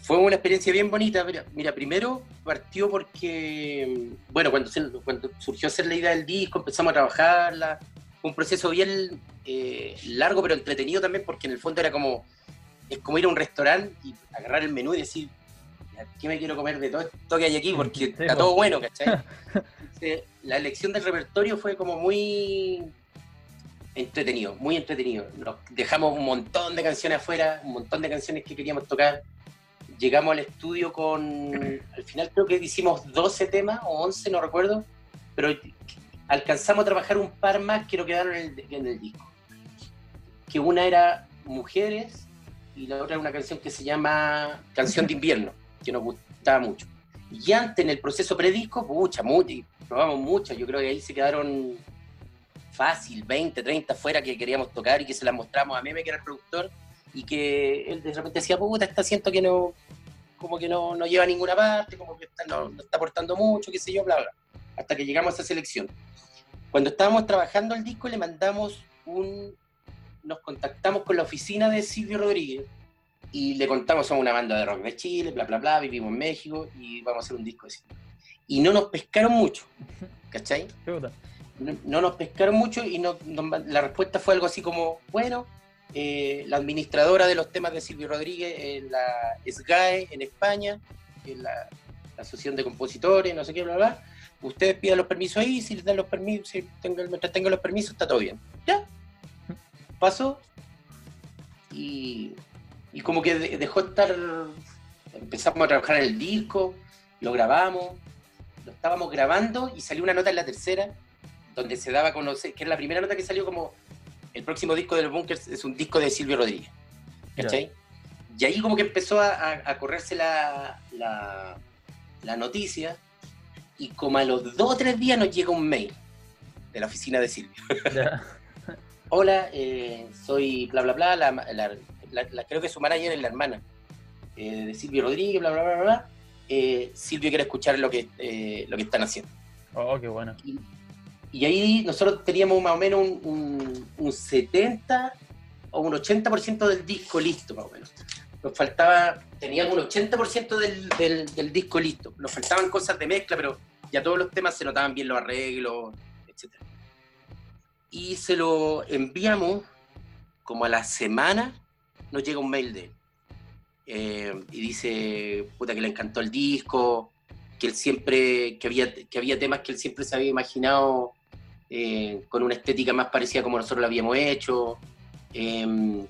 Fue una experiencia bien bonita. Mira, primero partió porque, bueno, cuando, cuando surgió hacer la idea del disco, empezamos a trabajarla. Fue un proceso bien eh, largo, pero entretenido también, porque en el fondo era como, es como ir a un restaurante y agarrar el menú y decir, ¿qué me quiero comer de todo esto que hay aquí? Porque está todo bueno, ¿cachai? la elección del repertorio fue como muy entretenido, muy entretenido. Nos dejamos un montón de canciones afuera, un montón de canciones que queríamos tocar. Llegamos al estudio con, al final creo que hicimos 12 temas o 11, no recuerdo, pero alcanzamos a trabajar un par más que no quedaron en el, en el disco. Que una era Mujeres y la otra era una canción que se llama Canción de Invierno, que nos gustaba mucho. Y antes en el proceso predisco, pucha, mucho, probamos muchas, yo creo que ahí se quedaron fácil, 20, 30 fuera que queríamos tocar y que se las mostramos a Meme, que era el productor, y que él de repente decía, puta, está siento que no, como que no, no lleva a ninguna parte, como que no, está aportando mucho, qué sé yo, bla, bla, hasta que llegamos a esa selección. Cuando estábamos trabajando el disco, le mandamos un, nos contactamos con la oficina de Silvio Rodríguez, y le contamos, somos una banda de rock de Chile, bla, bla, bla, vivimos en México, y vamos a hacer un disco así. Y no nos pescaron mucho, ¿cachai? No, nos pescaron mucho y la respuesta fue algo así como, bueno, eh, la administradora de los temas de Silvio Rodríguez, eh, la SGAE en España, la, Asociación de Compositores, no sé qué, bla, bla, ustedes pidan los permisos ahí, si les dan los permisos, si mientras tengan los permisos, está todo bien. Ya. Pasó. Y, y como que de- dejó de estar. Empezamos a trabajar en el disco, lo grabamos, lo estábamos grabando y salió una nota en la tercera, donde se daba a conocer, que era la primera nota que salió como el próximo disco de los Bunkers es un disco de Silvio Rodríguez. ¿Cachai? Y ahí como que empezó a, a- a correrse la, la, la noticia y como a los dos o tres días nos llega un mail de la oficina de Silvio. Ya. Hola, eh, soy bla bla bla, la, la- creo que su manager es la hermana eh, de Silvio Rodríguez, bla bla bla bla. bla. Eh, Silvio quiere escuchar lo que, eh, lo que están haciendo. Oh, qué bueno. Y, y ahí nosotros teníamos más o menos un, un, un 70 o un 80% del disco listo, más o menos. Nos faltaba, teníamos un 80% del, del, del disco listo. Nos faltaban cosas de mezcla, pero ya todos los temas se notaban bien los arreglos, etc. Y se lo enviamos como a la semana, nos llega un mail de él. Eh, y dice, puta, que le encantó el disco, que él siempre, que había, que había temas que él siempre se había imaginado eh, con una estética más parecida como nosotros lo habíamos hecho, eh,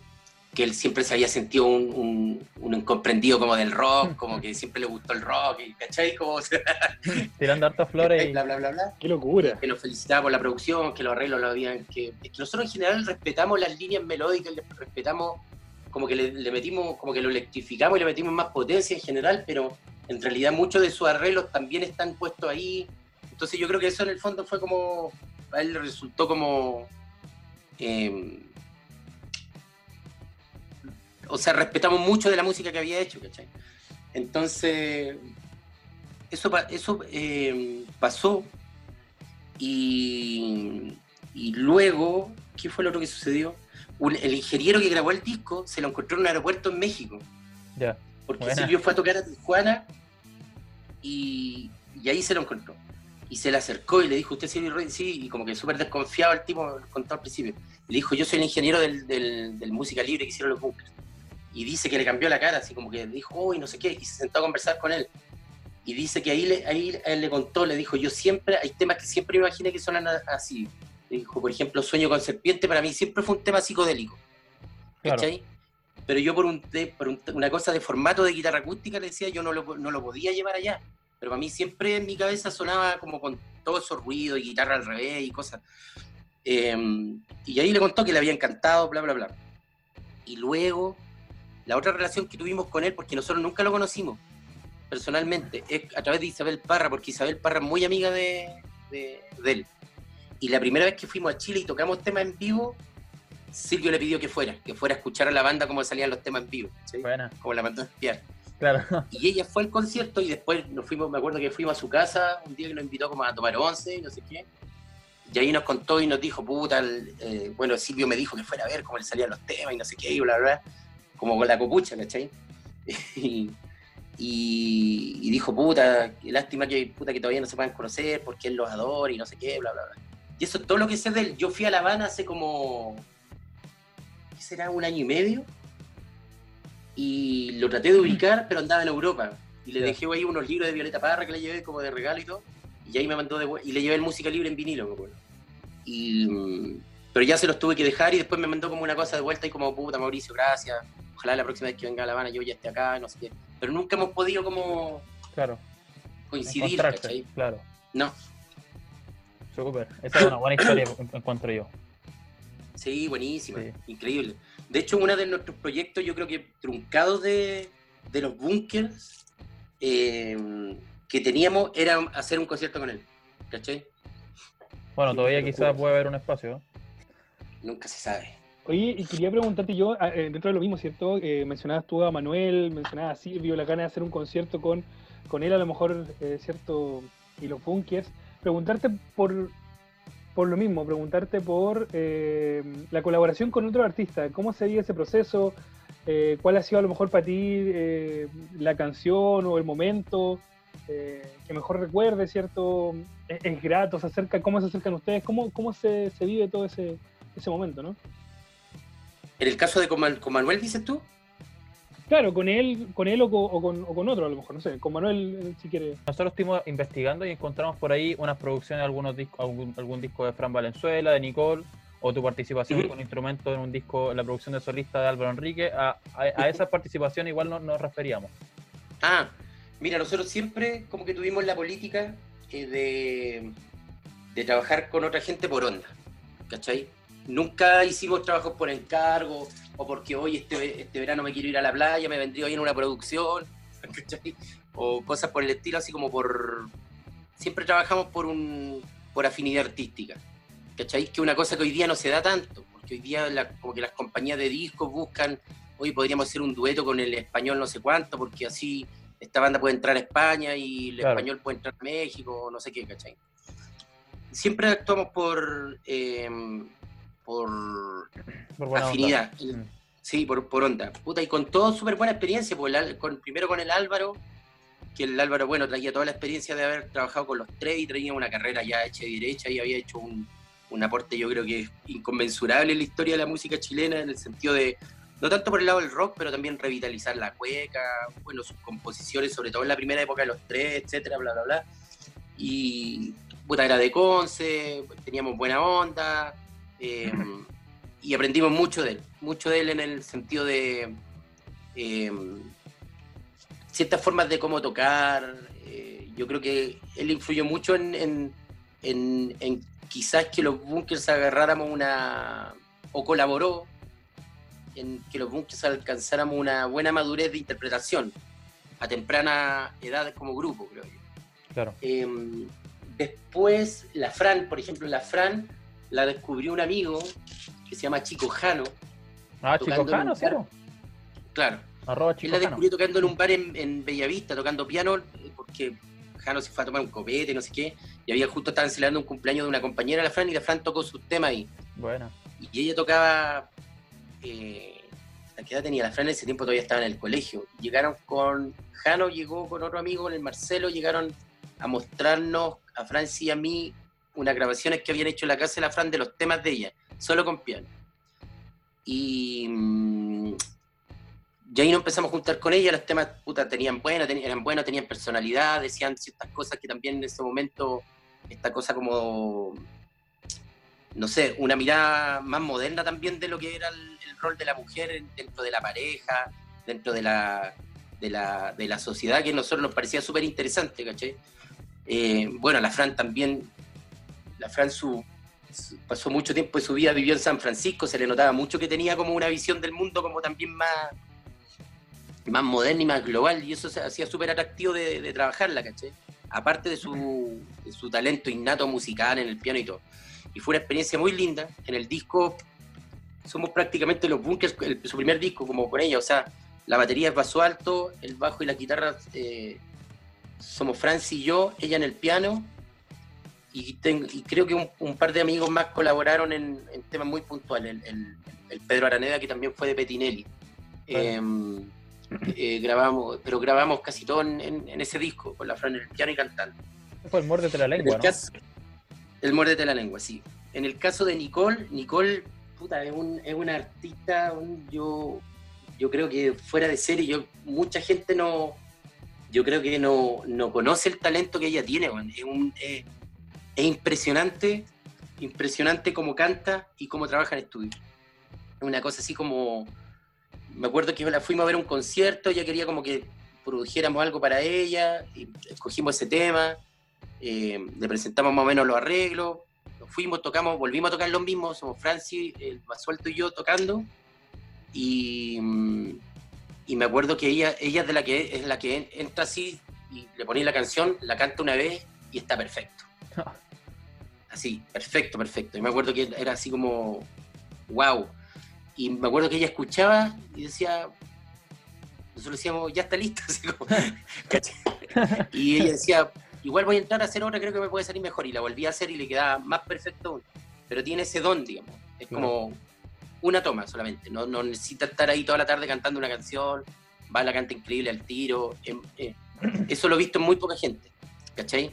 que él siempre se había sentido un, un, un incomprendido como del rock, como que siempre le gustó el rock, y, ¿cachai? Como, Tirando hartas flores y. bla, bla, bla, bla Qué locura. que nos felicitaba por la producción, que los arreglos lo habían, que, es que nosotros en general respetamos las líneas melódicas, respetamos, como que le, le metimos, como que lo electrificamos y le metimos más potencia en general, pero en realidad muchos de sus arreglos también están puestos ahí. Entonces yo creo que eso en el fondo fue como, a él le resultó como, eh, o sea, respetamos mucho de la música que había hecho, ¿cachai? Entonces, eso, eso eh, pasó y, y luego, ¿qué fue lo otro que sucedió? Un- el ingeniero que grabó el disco se lo encontró en un aeropuerto en México, Ya. porque. Silvio fue a tocar a Tijuana y, y ahí se lo encontró. Y se le acercó y le dijo, ¿usted es Silvio? Sí, y como que súper desconfiado el tipo, contó al principio. Le dijo, yo soy el ingeniero del, del, del música libre que hicieron los bunkers. Y dice que le cambió la cara, así como que dijo, uy, no sé qué, y se sentó a conversar con él. Y dice que ahí, le, ahí él le contó, le dijo, yo siempre, hay temas que siempre me imaginé que sonan así. Le dijo, por ejemplo, Sueño con Serpiente, para mí siempre fue un tema psicodélico. Claro. ¿Cachai? Pero yo por, un, por un- una cosa de formato de guitarra acústica le decía, yo no lo, no lo podía llevar allá. Pero para mí siempre en mi cabeza sonaba como con todo esos ruidos y guitarra al revés y cosas. Eh, y ahí le contó que le había encantado, bla, bla, bla. Y luego, la otra relación que tuvimos con él, porque nosotros nunca lo conocimos personalmente, es a través de Isabel Parra, porque Isabel Parra es muy amiga de, de- de él. Y la primera vez que fuimos a Chile y tocamos temas en vivo, Silvio le pidió que fuera, que fuera a escuchar a la banda cómo salían los temas en vivo, ¿sí? Como la mandó a espiar. Y ella fue al concierto y después nos fuimos, me acuerdo que fuimos a su casa un día que nos invitó como a tomar once y no sé qué. Y ahí nos contó y nos dijo, puta, eh, bueno, Silvio me dijo que fuera a ver cómo le salían los temas y no sé qué, y bla, bla, bla, como con la copucha, ¿cachai? Y, y, dijo, puta, lástima que, puta, que todavía no se puedan conocer porque él los adora y no sé qué, bla, bla, bla. Y eso es todo lo que sé de él. Yo fui a La Habana hace como, ¿qué será? Un año y medio. Y lo traté de ubicar, pero andaba en Europa. Y le dejé ahí unos libros de Violeta Parra que le llevé como de regalo y todo. Y ahí me mandó de y le llevé el música libre en vinilo, me acuerdo. Y, mm, pero ya se los tuve que dejar y después me mandó como una cosa de vuelta y como, puta Mauricio, gracias. Ojalá la próxima vez que venga a La Habana yo ya esté acá, no sé qué. Pero nunca hemos podido como Claro. coincidir, ¿cachai? Claro. No. Súper. Esa es una buena historia, en- encuentro yo. Sí, buenísima, Sí. increíble. De hecho, uno de nuestros proyectos, yo creo que truncados de, de los bunkers eh, que teníamos era hacer un concierto con él. ¿Cachai? Bueno, todavía quizás puede haber un espacio. Nunca se sabe. Oye, y quería preguntarte yo, ah, eh, dentro de lo mismo, ¿cierto? Eh, mencionabas tú a Manuel, mencionabas a Silvio, la gana de hacer un concierto con, con él, a lo mejor, eh, ¿cierto? Y los bunkers. Preguntarte por, por lo mismo, preguntarte por eh, la colaboración con otro artista. ¿Cómo sería ese proceso? Eh, ¿Cuál ha sido a lo mejor para ti eh, la canción o el momento eh, que mejor recuerde, ¿cierto? ¿Es, es grato? ¿Se acerca? ¿Cómo se acercan ustedes? ¿Cómo, cómo se, se vive todo ese, ese momento, no? En el caso de con, Man- con Manuel, dices tú, Claro, con él, con él o con, o con, otro a lo mejor, no sé, con Manuel eh, si quiere. Nosotros estuvimos investigando y encontramos por ahí unas producciones de algunos discos, algún, disco de Fran Valenzuela, de Nicole, o tu participación con instrumento en un disco, en la producción de solista de Álvaro Enrique. A, a, esa participación igual nos referíamos. Ah, mira, nosotros siempre como que tuvimos la política eh, de, de trabajar con otra gente por onda, ¿cachai? Nunca hicimos trabajos por encargo o porque hoy este, este verano me quiero ir a la playa, me vendría hoy en una producción, o cosas por el estilo, así como por... Siempre trabajamos por, un, por afinidad artística, ¿cachai? Que una cosa que hoy día no se da tanto, porque hoy día como que las compañías de discos buscan, hoy podríamos hacer un dueto con el español no sé cuánto, porque así esta banda puede entrar a España y el español puede entrar a México, no sé qué, ¿cachai? Siempre actuamos por... Eh, por, afinidad. Mm. Sí, por, por onda. Puta, y con todo súper buena experiencia, pues, con, primero con el Álvaro, que el Álvaro, bueno, traía toda la experiencia de haber trabajado con los tres y traía una carrera ya hecha y derecha y había hecho un, un aporte yo creo que inconmensurable en la historia de la música chilena en el sentido de, no tanto por el lado del rock, pero también revitalizar la cueca, bueno, sus composiciones, sobre todo en la primera época de los tres, etcétera, bla, bla, bla. Y puta, era de Conce, teníamos buena onda, Em, y aprendimos mucho de él, mucho de él en el sentido de em, ciertas formas de cómo tocar. Eh, yo creo que él influyó mucho en, quizás que los bunkers agarráramos una, o colaboró en que los bunkers alcanzáramos una buena madurez de interpretación a temprana edad como grupo, creo yo. Claro. Em, después, la Fran, por ejemplo, la Fran la descubrió un amigo que se llama Chico Jano. Ah, Chico Jano, claro. Claro. Arroba Chico Él la descubrió tocando en un bar en, Bellavista, tocando piano, porque Jano se fue a tomar un copete, no sé qué, y había justo estaban celebrando un cumpleaños de una compañera, la Fran, y la Fran tocó sus temas ahí. Bueno. Y ella tocaba. Eh, qué edad tenía la Fran? En ese tiempo todavía estaba en el colegio. Llegaron con. Jano llegó con otro amigo, con el Marcelo, llegaron a mostrarnos a Francia y a mí unas grabaciones que habían hecho en la casa de la Fran de los temas de ella, solo con piano. Y, mm, y ahí nos empezamos a juntar con ella, los temas puta, tenían buena, eran buenos, tenían personalidad, decían ciertas cosas que también en ese momento, esta cosa como, no sé, una mirada más moderna también de lo que era el, rol de la mujer dentro de la pareja, dentro de la, de la, de la sociedad, que a nosotros nos parecía súper interesante, ¿caché? Eh, bueno, la Fran también la Fran pasó mucho tiempo de su vida, vivió en San Francisco, se le notaba mucho que tenía como una visión del mundo como también más, más moderna y más global, y eso se hacía súper atractivo de, trabajarla, ¿caché? Aparte de su, talento innato musical en el piano y todo. Y fue una experiencia muy linda. En el disco somos prácticamente los bunkers, su primer disco como con ella, o sea, la batería es bajo alto, el bajo y la guitarra eh, somos Franci y yo, ella en el piano, y, creo que un, par de amigos más colaboraron en, temas muy puntuales. El, Pedro Araneda, que también fue de Petinelli. Em, eh, grabamos, pero grabamos casi todo en, ese disco, con la Fran en el piano y cantando. Fue el Mordete la Lengua, el, ¿no? el Mordete la Lengua, sí. En el caso de Nicole, Nicole, puta, es, un, es una artista, yo, yo creo que fuera de serie, yo, mucha gente no, yo creo que no, no conoce el talento que ella tiene, es un, es impresionante, impresionante cómo canta y cómo trabaja en estudio. Es una cosa así como, me acuerdo que la fuimos a ver un concierto, ella quería como que produjéramos algo para ella, escogimos ese tema, eh, le presentamos más o menos los arreglos, fuimos, tocamos, volvimos a tocar lo mismo, somos Francis, el suelto y yo tocando, y, y, me acuerdo que ella, ella es de la que es la que entra así y le ponéis la canción, la canta una vez y está perfecto. Así, perfecto, perfecto. Y me acuerdo que era así como, wow. Y me acuerdo que ella escuchaba y decía, nosotros decíamos, ya está lista. y ella decía, igual voy a entrar a hacer otra, creo que me puede salir mejor. Y la volví a hacer y le quedaba más perfecto Pero tiene ese don, digamos. Es como una toma solamente. No, no necesita estar ahí toda la tarde cantando una canción. Va, la canta increíble al tiro. Em, eh, eso lo he visto en muy poca gente. ¿Cachai?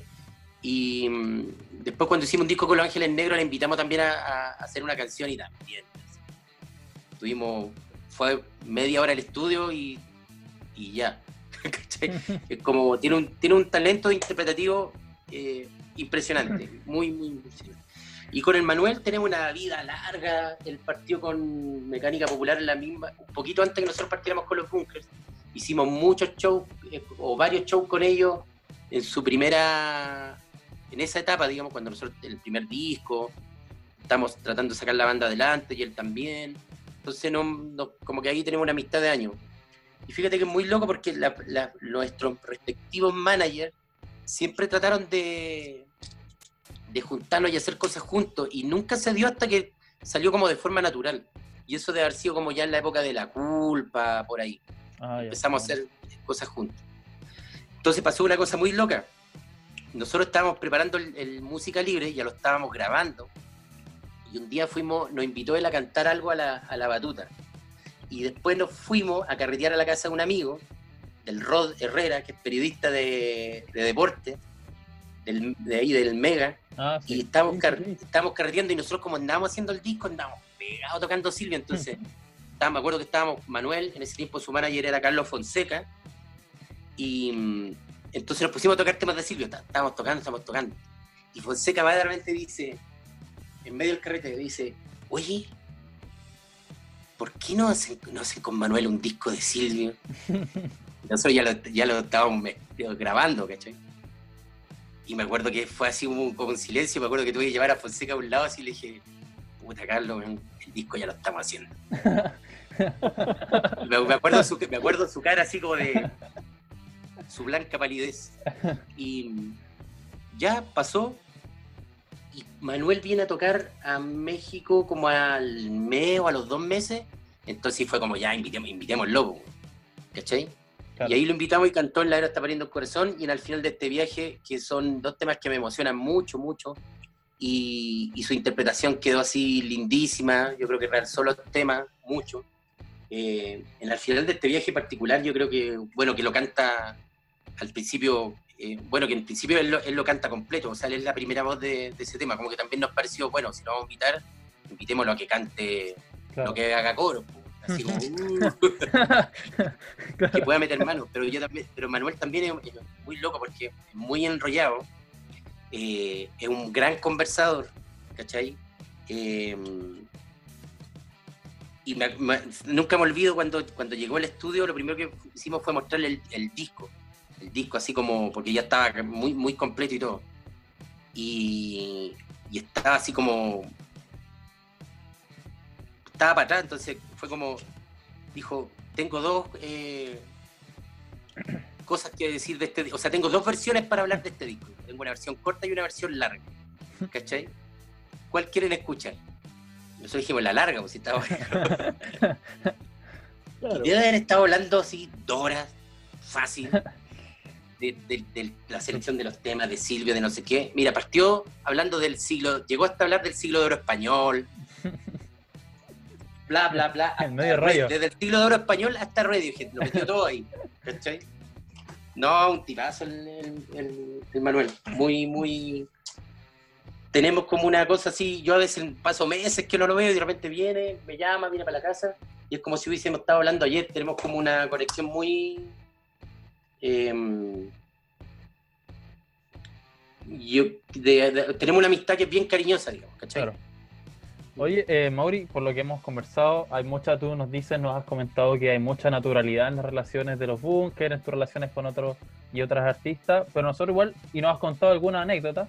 Y mm, después cuando hicimos un disco con Los Ángeles Negros la invitamos también a, hacer una canción y también. Tuvimos, fue media hora el estudio y y ya. es como, tiene un, tiene un talento interpretativo eh, impresionante, muy, muy impresionante. Y con el Manuel tenemos una vida larga, el partido con Mecánica Popular en la misma, un poquito antes que nosotros partiéramos con los Bunkers. Hicimos muchos shows, eh, o varios shows con ellos en su primera, en esa etapa, digamos, cuando nosotros, el primer disco, estamos tratando de sacar la banda adelante y él también. Entonces, no, como que ahí tenemos una amistad de años. Y fíjate que es muy loco porque nuestros respectivos managers siempre trataron de, de juntarnos y hacer cosas juntos y nunca se dio hasta que salió como de forma natural. Y eso debe haber sido como ya en la época de la culpa, por ahí. Ah, Empezamos a hacer cosas juntos. Entonces pasó una cosa muy loca. Nosotros estábamos preparando el, música libre, ya lo estábamos grabando, y un día fuimos, nos invitó él a cantar algo a la, a la batuta. Y después nos fuimos a carretear a la casa de un amigo, del Rod Herrera, que es periodista de, deporte, de ahí del Mega, ah, y estábamos, carreteando y nosotros como andábamos haciendo el disco, andábamos pegados tocando Silvia, entonces, me acuerdo que estábamos, Manuel, en ese tiempo su manager era Carlos Fonseca, y mm, entonces nos pusimos a tocar temas de Silvio, estábamos tocando, estábamos tocando, y Fonseca va de repente dice, en medio del carrete, dice, oye, ¿por qué no hacen, no hacen con Manuel un disco de Silvio? Nosotros ya lo, ya lo estábamos grabando, ¿cachai? Y me acuerdo que fue así como, un silencio, me acuerdo que tuve que llevar a Fonseca a un lado así y le dije, puta Carlos, el disco ya lo estamos haciendo. me, acuerdo su, me acuerdo su cara así como de su blanca palidez. Y ya pasó, y Manuel viene a tocar a México como al mes o a los dos meses, entonces fue como ya, invitemos, invitémoslo, ¿cachai? Y ahí lo invitamos y cantó en La Era está pariendo el corazón y en el final de este viaje, que son dos temas que me emocionan mucho, mucho, y, su interpretación quedó así lindísima, yo creo que realzó los temas mucho. Eh, en el final de este viaje particular, yo creo que, bueno, que lo canta al principio eh, bueno, que en principio él lo, canta completo, o sea, él es la primera voz de, ese tema, como que también nos pareció, bueno, si lo vamos a invitar, invitémoslo a que cante lo que haga coro, así como, uh, que pueda meter manos, pero yo también, pero Manuel también es, muy loco porque es muy enrollado, eh, es un gran conversador, ¿cachai? Em, y nunca me olvido cuando, cuando llegó al estudio, lo primero que hicimos fue mostrarle el disco el disco así como, porque ya estaba muy, muy completo y todo. Y, estaba así como, estaba para atrás, entonces fue como, dijo, tengo dos eh, cosas que decir de este disco, o sea, tengo dos versiones para hablar de este disco. Tengo una versión corta y una versión larga, ¿cachai? ¿Cuál quieren escuchar? Nosotros dijimos la larga, pues si estaba... claro. Y debe haber estado hablando así dos horas, fácil de, la selección de los temas, de Silvio, de no sé qué. Mira, partió hablando del siglo, llegó hasta hablar del siglo de oro español. Bla, bla, bla. Desde el siglo de oro español hasta Radiohead, lo metió todo ahí. ¿Cachai? No, un tipazo el, el, Manuel. Muy, muy. Tenemos como una cosa así. Yo a veces paso meses que no lo veo y de repente viene, me llama, viene para la casa. Y es como si hubiésemos estado hablando ayer. Tenemos como una conexión muy, Em, yo, tenemos una amistad que es bien cariñosa, digamos, ¿cachai? Oye, eh, Mauri, por lo que hemos conversado, hay mucha, tú nos dices, nos has comentado que hay mucha naturalidad en las relaciones de los bunkers, en tus relaciones con otros y otras artistas, pero nosotros igual, y nos has contado alguna anécdota,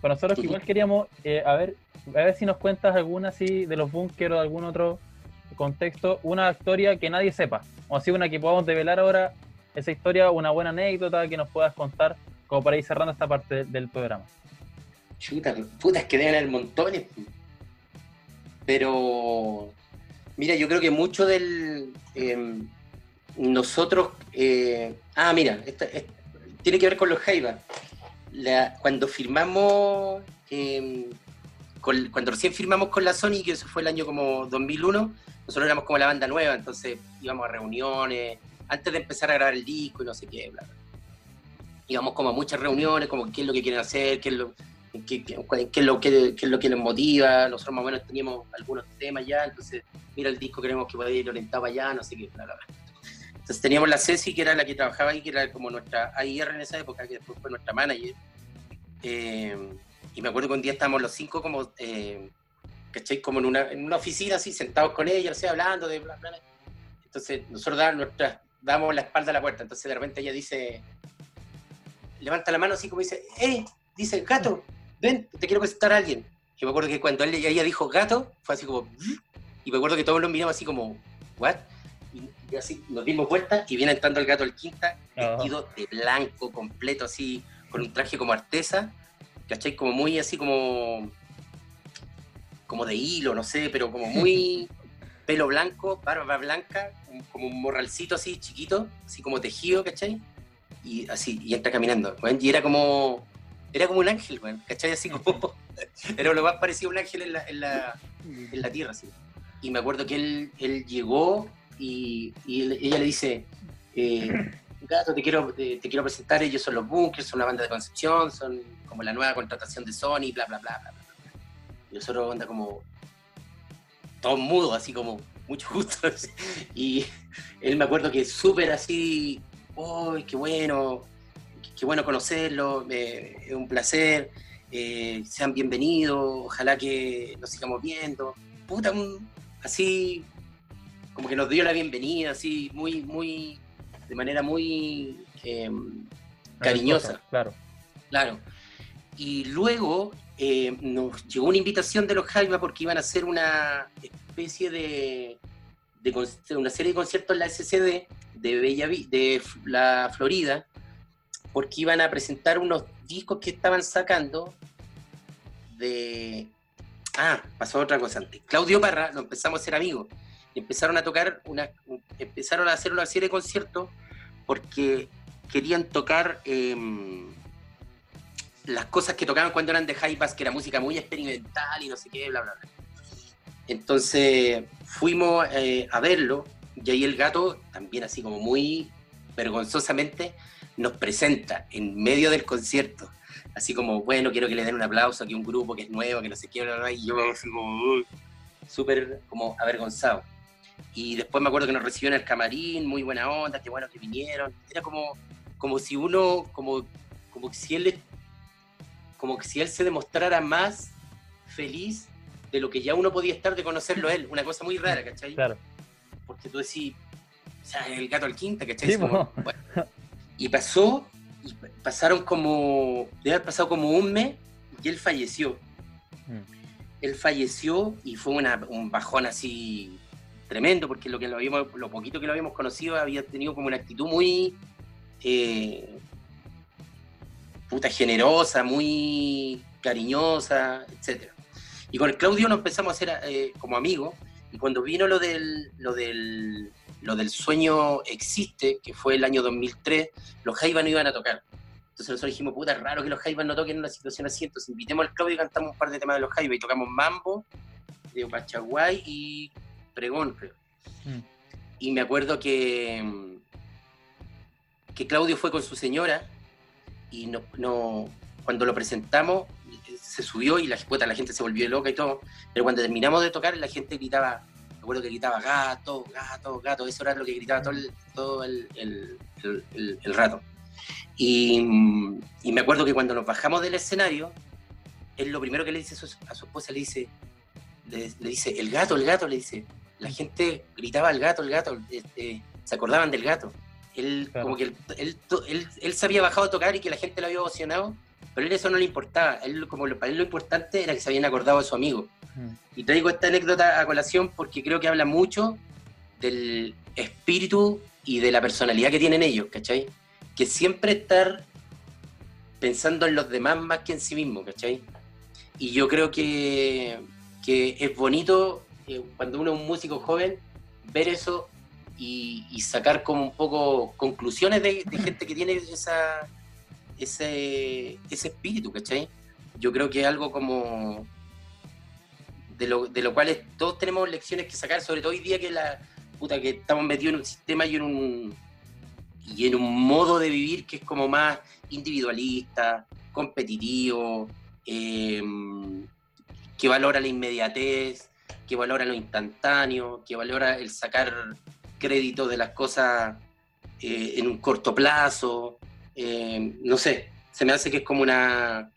pero nosotros igual queríamos, eh, a ver a ver si nos cuentas alguna así de los bunkers o de algún otro contexto, una historia que nadie sepa, o así una que podamos develar ahora esa historia, una buena anécdota que nos puedas contar como para ir cerrando esta parte del programa. Chuta, putas que deben haber montones. Pero, mira, yo creo que mucho del... Em, nosotros... Eh, ah, mira, tiene que ver con los Jaivas. cuando firmamos... Em, cuando recién firmamos con la Sony, que eso fue el año como 2001, nosotros éramos como la banda nueva, entonces íbamos a reuniones, antes de empezar a grabar el disco y no sé qué, bla, bla. Íbamos como a muchas reuniones, como qué es lo que quieren hacer, qué es lo, qué, es lo, qué, es lo que les motiva. Nosotros más o menos teníamos algunos temas ya, entonces, mira el disco, queremos que vaya ir orientado allá, no sé qué, bla, bla, bla. Entonces teníamos la Ceci, que era la que trabajaba ahí, que era como nuestra AIR en esa época, que después fue nuestra manager. Eh, y me acuerdo que un día estábamos los cinco como, eh, ¿cachai? Como en una, en una oficina así, sentados con ella, o sea, hablando de bla, bla, bla. Entonces nosotros damos, nuestra, damos la espalda a la puerta, entonces de repente ella dice, levanta la mano así como dice, ¡eh! Dice, gato, ven, te quiero presentar a alguien. Y me acuerdo que cuando él, ella dijo gato, fue así como, y me acuerdo que todos lo miramos así como, ¿what? Y así nos dimos vuelta y viene entrando el gato al quinta, vestido de blanco, completo, así, con un traje como artesa, ¿cachai? Como muy así como. como de hilo, no sé, pero como muy. pelo blanco, barba blanca, como un morralcito así chiquito, así como tejido, ¿cachai? Y así, y entra caminando, y era como. Era como un ángel, ¿cachai? Así como. era lo más parecido a un ángel en la, en la, en la tierra, así. Y me acuerdo que él, él llegó y, ella le dice, eh, gato, te quiero, te, quiero presentar, ellos son los Bunkers, son una banda de Concepción, son como la nueva contratación de Sony, bla, bla, bla, bla, bla. Y nosotros onda como todos mudos, así como mucho gusto. y él me acuerdo que súper así, ¡ay, qué bueno! Qué bueno conocerlo, es un placer, eh, sean bienvenidos, ojalá que nos sigamos viendo. Puta, así como que nos dio la bienvenida, así, muy, muy, de manera muy em, cariñosa. Claro. Claro. Y luego eh, nos llegó una invitación de los Jaiba porque iban a hacer una especie de, de, una serie de conciertos en la SCD de Bella de la Florida, porque iban a presentar unos discos que estaban sacando de... Ah, pasó otra cosa antes. Claudio Parra, lo empezamos a ser amigos empezaron a tocar, una, empezaron a hacer una serie de conciertos porque querían tocar em, las cosas que tocaban cuando eran de high pass, que era música muy experimental y no sé qué, bla, bla, bla. Entonces fuimos eh, a verlo y ahí el gato, también así como muy vergonzosamente, nos presenta en medio del concierto. Así como, bueno, quiero que le den un aplauso aquí a un grupo que es nuevo, que no sé qué, y yo así como, súper como avergonzado. Y después me acuerdo que nos recibió en el camarín, muy buena onda, qué bueno que vinieron. Era como, como si uno, como, como si él como si él se demostrara más feliz de lo que ya uno podía estar de conocerlo a él. Una cosa muy rara, ¿cachai? Claro. Porque tú decís, o sea, el gato al quinta, ¿cachai? Y pasó, y pasaron como, debe haber pasado como un mes y él falleció. Mm. Él falleció y fue una, un bajón así tremendo, porque lo que lo habíamos, lo poquito que lo habíamos conocido había tenido como una actitud muy eh, puta generosa, muy cariñosa, etcétera. Y con el Claudio nos empezamos a hacer eh, como amigos, y cuando vino lo del, lo del, lo del sueño existe, que fue el año 2003, los Jaivas no iban a tocar. Entonces nosotros dijimos, puta, es raro que los Jaivas no toquen en una situación así, entonces invitemos al Claudio y cantamos un par de temas de los Jaivas, y tocamos Mambo, de Pachaguay y pregón, creo. Mm. Y me acuerdo que, que Claudio fue con su señora y no, no, cuando lo presentamos se subió y la, la gente se volvió loca y todo, pero cuando terminamos de tocar la gente gritaba, me acuerdo que gritaba gato, gato, gato, eso era lo que gritaba todo el, todo el, el, rato. Y, y, me acuerdo que cuando nos bajamos del escenario, él lo primero que le dice a su, esposa, le dice, le, le, dice, el gato, el gato, le dice, la gente gritaba el gato, el gato, este, se acordaban del gato. Él, como que él, él, se había bajado a tocar y que la gente lo había emocionado, pero a él eso no le importaba. Él, como para él lo importante era que se habían acordado de su amigo. Y traigo esta anécdota a colación porque creo que habla mucho del espíritu y de la personalidad que tienen ellos, ¿cachai? Que siempre estar pensando en los demás más que en sí mismo, ¿cachai? Y yo creo que, que es bonito cuando uno es un músico joven, ver eso y, sacar como un poco conclusiones de, gente que tiene esa, ese, ese espíritu, ¿cachai? Yo creo que es algo como de lo, de lo cual todos tenemos lecciones que sacar, sobre todo hoy día que la puta que estamos metidos en un sistema y en un y en un modo de vivir que es como más individualista, competitivo, eh, que valora la inmediatez, que valora lo instantáneo, que valora el sacar crédito de las cosas eh, en un corto plazo, eh, no sé, se me hace que es como una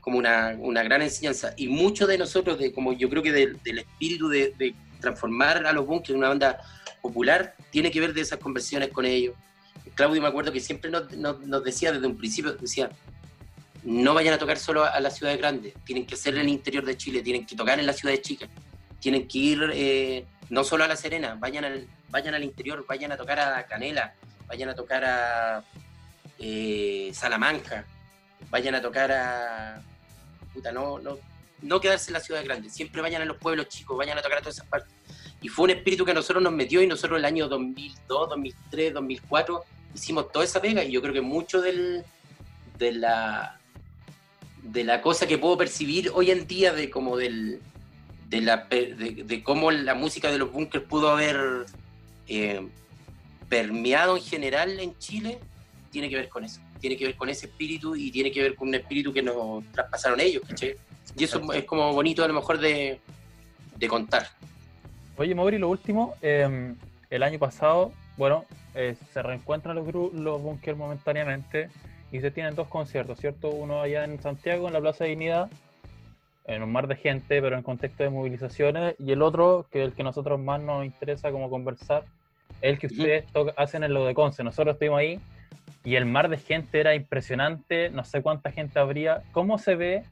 como una, una gran enseñanza. Y mucho de nosotros, de como yo creo que del, espíritu de, de, transformar a los bunkers en una banda popular, tiene que ver de esas conversaciones con ellos. Claudio me acuerdo que siempre nos, nos, nos decía desde un principio, decía, no vayan a tocar solo a, las ciudades grandes, tienen que ser en el interior de Chile, tienen que tocar en las ciudades chicas, tienen que ir eh, no solo a La Serena, vayan al, vayan al interior, vayan a tocar a Canela, vayan a tocar a eh, Salamanca, vayan a tocar a... No, no, no quedarse en las ciudades grandes, siempre vayan a los pueblos chicos, vayan a tocar a todas esas partes. Y fue un espíritu que a nosotros nos metió y nosotros el año 2002, 2003, 2004 hicimos toda esa pega y yo creo que mucho del, de la de la cosa que puedo percibir hoy en día de como del de, la, de, cómo la música de los bunkers pudo haber eh, permeado en general en Chile tiene que ver con eso. Tiene que ver con ese espíritu y tiene que ver con un espíritu que nos traspasaron ellos y eso es como bonito a lo mejor de, de contar. Oye Mauri lo último em, el año pasado bueno eh, se reencuentran los, los bunkers momentáneamente y se tienen dos conciertos, ¿cierto? Uno allá en Santiago, en la Plaza de Dignidad, en un mar de gente, pero en contexto de movilizaciones, y el otro, que es el que a nosotros más nos interesa como conversar, es el que ustedes hacen en lo de Conce. Nosotros estuvimos ahí y el mar de gente era impresionante, no sé cuánta gente habría. ¿Cómo se ve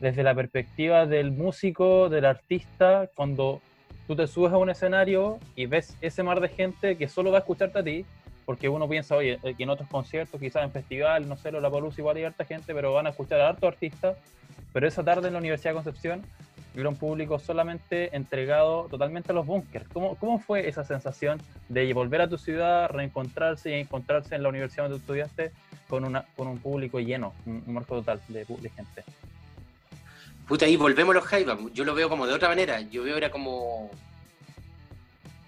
desde la perspectiva del músico, del artista, cuando tú te subes a un escenario y ves ese mar de gente que solo va a escucharte a ti porque uno piensa, oye, eh, que en otros conciertos, quizás en festivales, no sé, la Palusa igual hay harta gente, pero van a escuchar a harto artistas. Pero esa tarde en la Universidad de Concepción un público solamente entregado totalmente a los bunkers. ¿Cómo, ¿Cómo fue esa sensación de volver a tu ciudad, reencontrarse y encontrarse en la universidad donde estudiaste con, una, con un público lleno, un, marco total de, de, gente? Puta, ahí volvemos los Jaivas. Yo lo veo como de otra manera. Yo veo era como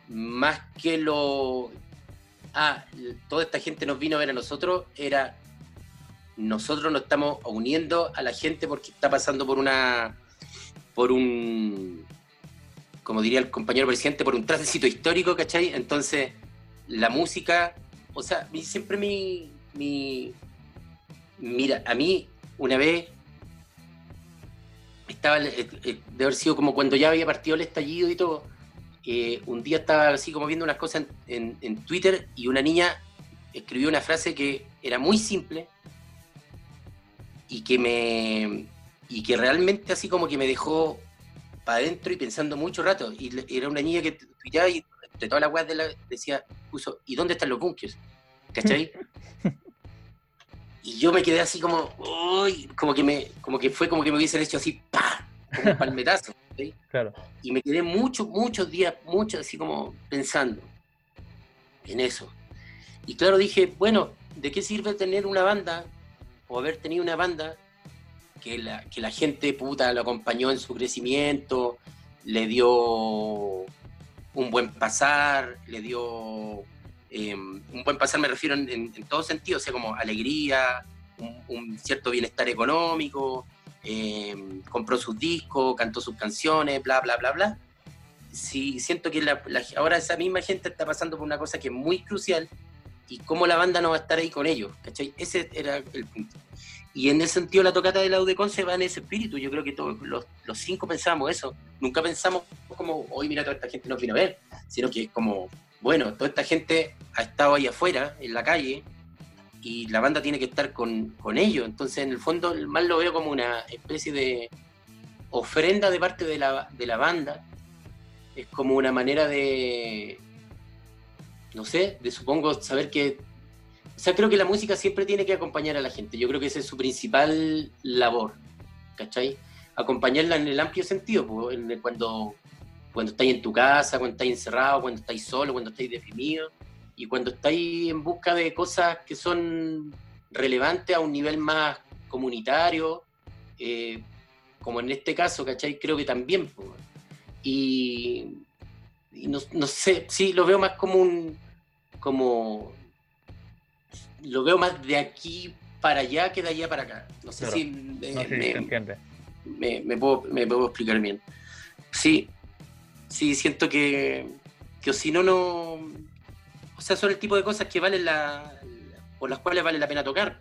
más que lo ah, toda esta gente nos vino a ver a nosotros, era nosotros nos estamos uniendo a la gente porque está pasando por una, por un, como diría el compañero presidente, por un tránsito histórico, ¿cachai? Entonces, la música, o sea, siempre mi, mi, mira, a mí una vez estaba, eh, eh, de haber sido como cuando ya había partido el estallido y todo, un día estaba así como viendo unas cosas en, Twitter y una niña escribió una frase que era muy simple y que me y que realmente así como que me dejó para adentro y pensando mucho rato y era una niña que tuiteaba y de toda la web de la, decía puso ¿y dónde están los bunkers? ¿cachai? y yo me quedé así como uy, como que me como que fue como que me hubiesen hecho así ¡pah! como un palmetazo Claro. Y me quedé muchos, muchos días, muchos así como pensando en eso. Y claro, dije, bueno, ¿de qué sirve tener una banda o haber tenido una banda que la, que la gente puta lo acompañó en su crecimiento, le dio un buen pasar, le dio em, un buen pasar, me refiero en, en, todo sentido, o sea, como alegría, un cierto bienestar económico, eh, compró sus discos, cantó sus canciones, bla, bla, bla, bla. Sí, siento que ahora esa misma gente está pasando por una cosa que es muy crucial y cómo la banda no va a estar ahí con ellos, ¿cachai? Ese era el punto. Y en ese sentido la tocata de la UDECON se va en ese espíritu, yo creo que todos los, los cinco pensamos eso, nunca pensamos como, hoy mira, toda esta gente nos vino a ver, sino que es como, bueno, toda esta gente ha estado ahí afuera, en la calle, y la banda tiene que estar con, con ellos. Entonces, en el fondo, más lo veo como una especie de ofrenda de parte de la, de la banda. Es como una manera de, no sé, de supongo saber que... O sea, creo que la música siempre tiene que acompañar a la gente. Yo creo que esa es su principal labor, ¿cachai? Acompañarla en el amplio sentido, cuando, cuando estáis en tu casa, cuando estáis encerrado, cuando estáis solo, cuando estáis deprimido y cuando estáis en busca de cosas que son relevantes a un nivel más comunitario, eh, como en este caso, ¿cachai? Creo que también. Y, no, sé, sí, lo veo más como un. como. Lo veo más de aquí para allá que de allá para acá. No sé si. me, me, puedo, me puedo explicar bien. Sí, sí, siento que. que si no, no o sea, son el tipo de cosas que valen la, por las cuales vale la pena tocar.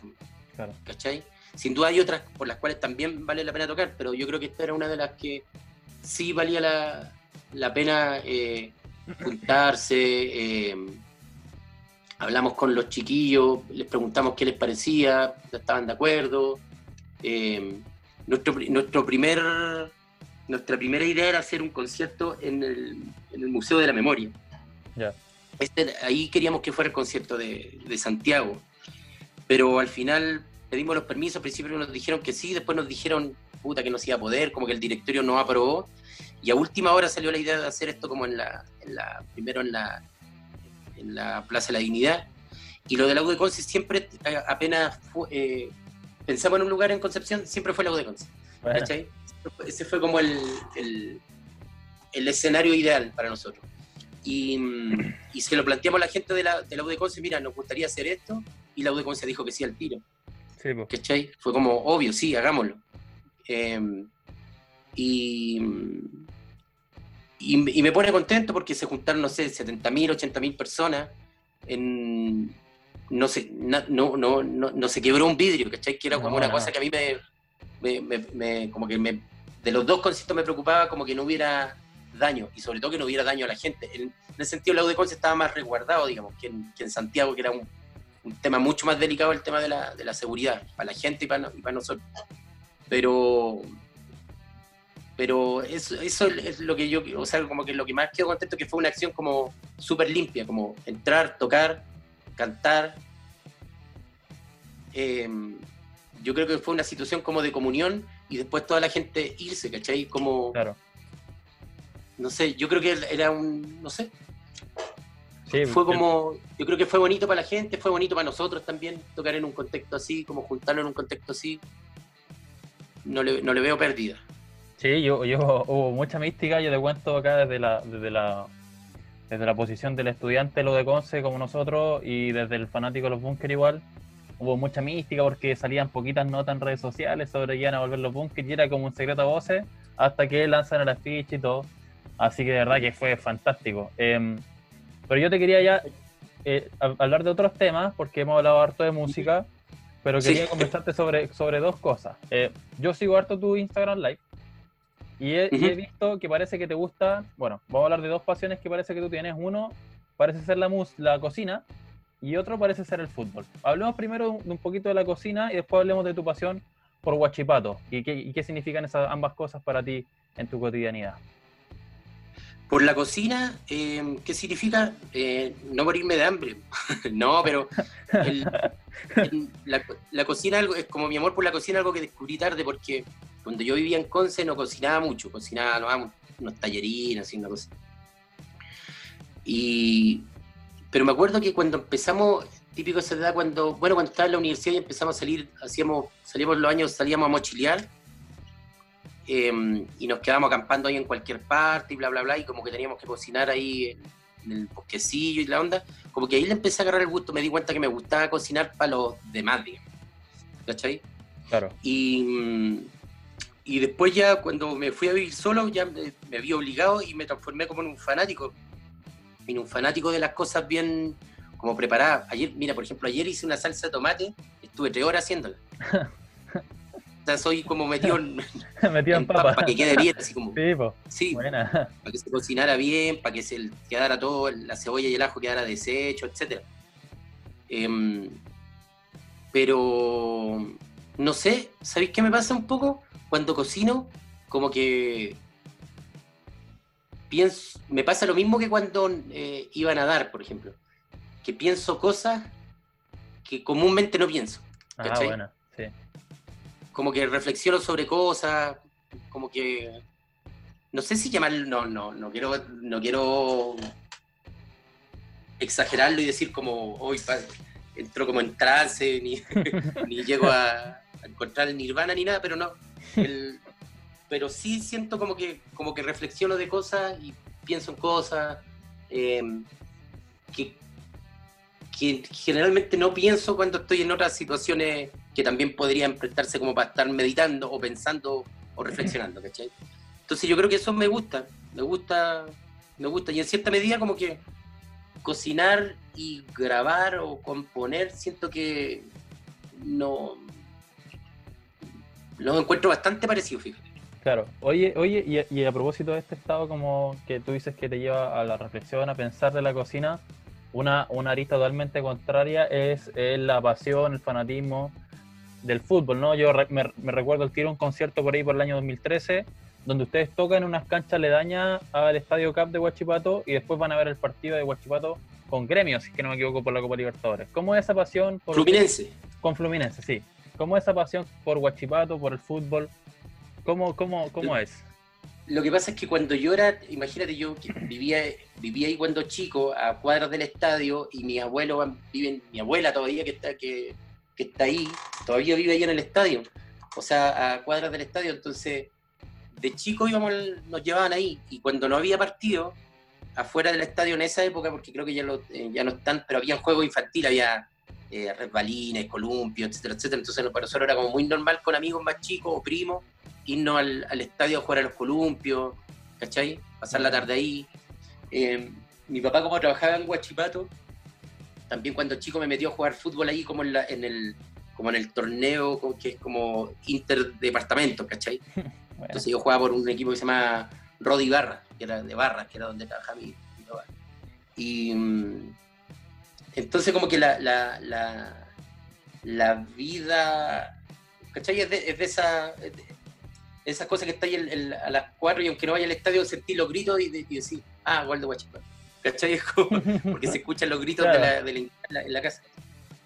Claro. ¿Cachai? Sin duda hay otras por las cuales también vale la pena tocar, pero yo creo que esta era una de las que sí valía la, la pena eh, juntarse. eh, hablamos con los chiquillos, les preguntamos qué les parecía, estaban de acuerdo. Eh, nuestro, nuestro primer, nuestra primera idea era hacer un concierto en el, en el Museo de la Memoria. Este- ahí queríamos que fuera el concierto de, de Santiago, pero al final pedimos los permisos, al principio nos dijeron que sí, después nos dijeron puta que no se iba a poder, como que el directorio no aprobó, y a última hora salió la idea de hacer esto como en la, en la primero en la, en la Plaza de la Dignidad, y lo de la U de Conce siempre, eh, apenas fu- eh, pensamos en un lugar en Concepción, siempre fue la U de Conce. Bueno. Ese fue como el, el, el escenario ideal para nosotros. Y, mm, y se lo planteamos a la gente de la, de la mira, nos gustaría hacer esto, y la U de Conce dijo que sí al tiro, sí. ¿cachai? Fue como, obvio, sí, hagámoslo. Eh, y, y, y me pone contento porque se juntaron, no sé, 70.000, 80.000 personas en... No se, na- no, no, no, no se quebró un vidrio, ¿cachai? Que era como No, una cosa que a mí me, me, me- me- como que me, de los dos conciertos me preocupaba como que no hubiera daño, y sobre todo que no hubiera daño a la gente. En, en ese sentido, la U de Conce estaba más resguardado, digamos, que en, que en Santiago, que era un, un tema mucho más delicado el tema de la, de la seguridad, para la gente y para, y para nosotros. Pero, pero eso, eso es lo que yo, o sea, como que lo que más quedo contento que fue una acción como súper limpia, como entrar, tocar, cantar. Eh, yo creo que fue una situación como de comunión y después toda la gente irse, ¿cachai? Como, claro. no sé, yo creo que era un, no sé, Sí, fue el- como, yo creo que fue bonito para la gente, fue bonito para nosotros también tocar en un contexto así, como juntarlo en un contexto así. No le, no le veo pérdida. Sí, yo, yo hubo mucha mística, yo te cuento acá desde la, desde la, desde la posición del estudiante lo de Conce como nosotros y desde el fanático de los bunkers igual. Hubo mucha mística porque salían poquitas notas en redes sociales sobre que iban a volver los bunkers y era como un secreto a voces hasta que lanzan el afiche y todo. Así que de verdad que fue fantástico. Em, pero yo te quería ya eh, hab- hablar de otros temas porque hemos hablado harto de música, pero Sí. quería conversarte sobre, sobre dos cosas. Eh, yo sigo harto tu Instagram Live y he, visto que parece que te gusta, bueno, vamos a hablar de dos pasiones que parece que tú tienes. Uno parece ser la, mus la cocina y otro parece ser el fútbol. Hablemos primero de un poquito de la cocina y después hablemos de tu pasión por Huachipato y qué, y qué significan esas ambas cosas para ti en tu cotidianidad. Por la cocina, eh, ¿qué significa? Eh, no morirme de hambre. no, pero la, cocina es como mi amor por la cocina, algo que descubrí tarde, porque cuando yo vivía en Conce no cocinaba mucho, cocinaba no, unos tallerines, así una cosa. Y, pero me acuerdo que cuando empezamos, típico esa edad, cuando, bueno, cuando estaba en la universidad y empezamos a salir, hacíamos, salíamos los años, salíamos a mochilear, eh, y nos quedábamos acampando ahí en cualquier parte y bla, bla, bla, y como que teníamos que cocinar ahí en, en el bosquecillo y la onda, como que ahí le empecé a agarrar el gusto, me di cuenta que me gustaba cocinar para los demás, digamos. ¿cachai? Claro. Y, y después ya cuando me fui a vivir solo, ya me, me vi obligado y me transformé como en un fanático, en un fanático de las cosas bien como preparadas. Ayer, mira, por ejemplo, ayer hice una salsa de tomate, estuve tres horas haciéndola. soy como metido en, Metido en en papa papa. para que quede bien, así como... Sí, po. Sí, buena. para que se cocinara bien, para que se quedara todo, la cebolla y el ajo quedara deshecho, etc. pero no sé, ¿sabéis qué me pasa un poco? Cuando cocino, como que pienso, me pasa lo mismo que cuando eh, iba a nadar, por ejemplo, que pienso cosas que comúnmente no pienso. Ah, ¿cachai? Como que reflexiono sobre cosas, como que no sé si llamarlo, no, no, no quiero, no quiero exagerarlo y decir como hoy entro como en trance, ni, llego a, encontrar el nirvana ni nada, pero no. pero sí siento como que, como que reflexiono de cosas y pienso en cosas que, que generalmente no pienso cuando estoy en otras situaciones que también podrían prestarse como para estar meditando o pensando o reflexionando, ¿cachai? Entonces yo creo que eso me gusta, me gusta, me gusta y en cierta medida como que cocinar y grabar o componer, siento que no. Los encuentro bastante parecidos, fíjate. Claro, oye, oye, y, y, a propósito de este estado como que tú dices que te lleva a la reflexión, a pensar de la cocina, una, una arista totalmente contraria es, la pasión, el fanatismo del fútbol, ¿no? Yo me, recuerdo el tiro un concierto por ahí por el año 2013, donde ustedes tocan en unas canchas aledañas al Estadio Cup de Huachipato y después van a ver el partido de Huachipato con gremios, si que no me equivoco, por la Copa Libertadores. ¿Cómo es esa pasión? Por Fluminense. Con Fluminense, sí. ¿Cómo es esa pasión por Huachipato, por el fútbol? ¿Cómo, cómo, cómo es? Lo que pasa es que cuando yo era, imagínate, yo vivía, vivía ahí cuando chico, a cuadras del estadio, y mi abuelo vive, mi abuela todavía que está, que, que está ahí, todavía vive ahí en el estadio, o sea, a cuadras del estadio, entonces de chico íbamos, nos llevaban ahí, y cuando no había partido, afuera del estadio en esa época, porque creo que ya, lo, eh, ya no están, pero había juegos infantil, había eh, resbalines, columpios, etcétera, etcétera, entonces para nosotros era como muy normal con amigos más chicos o primos, irnos al, al estadio a jugar a los columpios, ¿cachai? Pasar la tarde ahí. Eh, mi papá como trabajaba en Huachipato, también cuando chico me metió a jugar fútbol ahí como en, la, en el como en el torneo que es como interdepartamento, ¿cachai? Entonces yo jugaba por un equipo que se llama Rodi Barra, que era de Barra, que era donde trabajaba mi, papá. Y mm, entonces como que la, la, la, la vida, ¿cachai? Es de, es de esa esas cosas que está ahí a las cuatro y aunque no vaya al estadio, sentir los gritos y, decir, ah, Waldo Guachipato. ¿Cachai? porque se escuchan los gritos de, la, en, la, casa.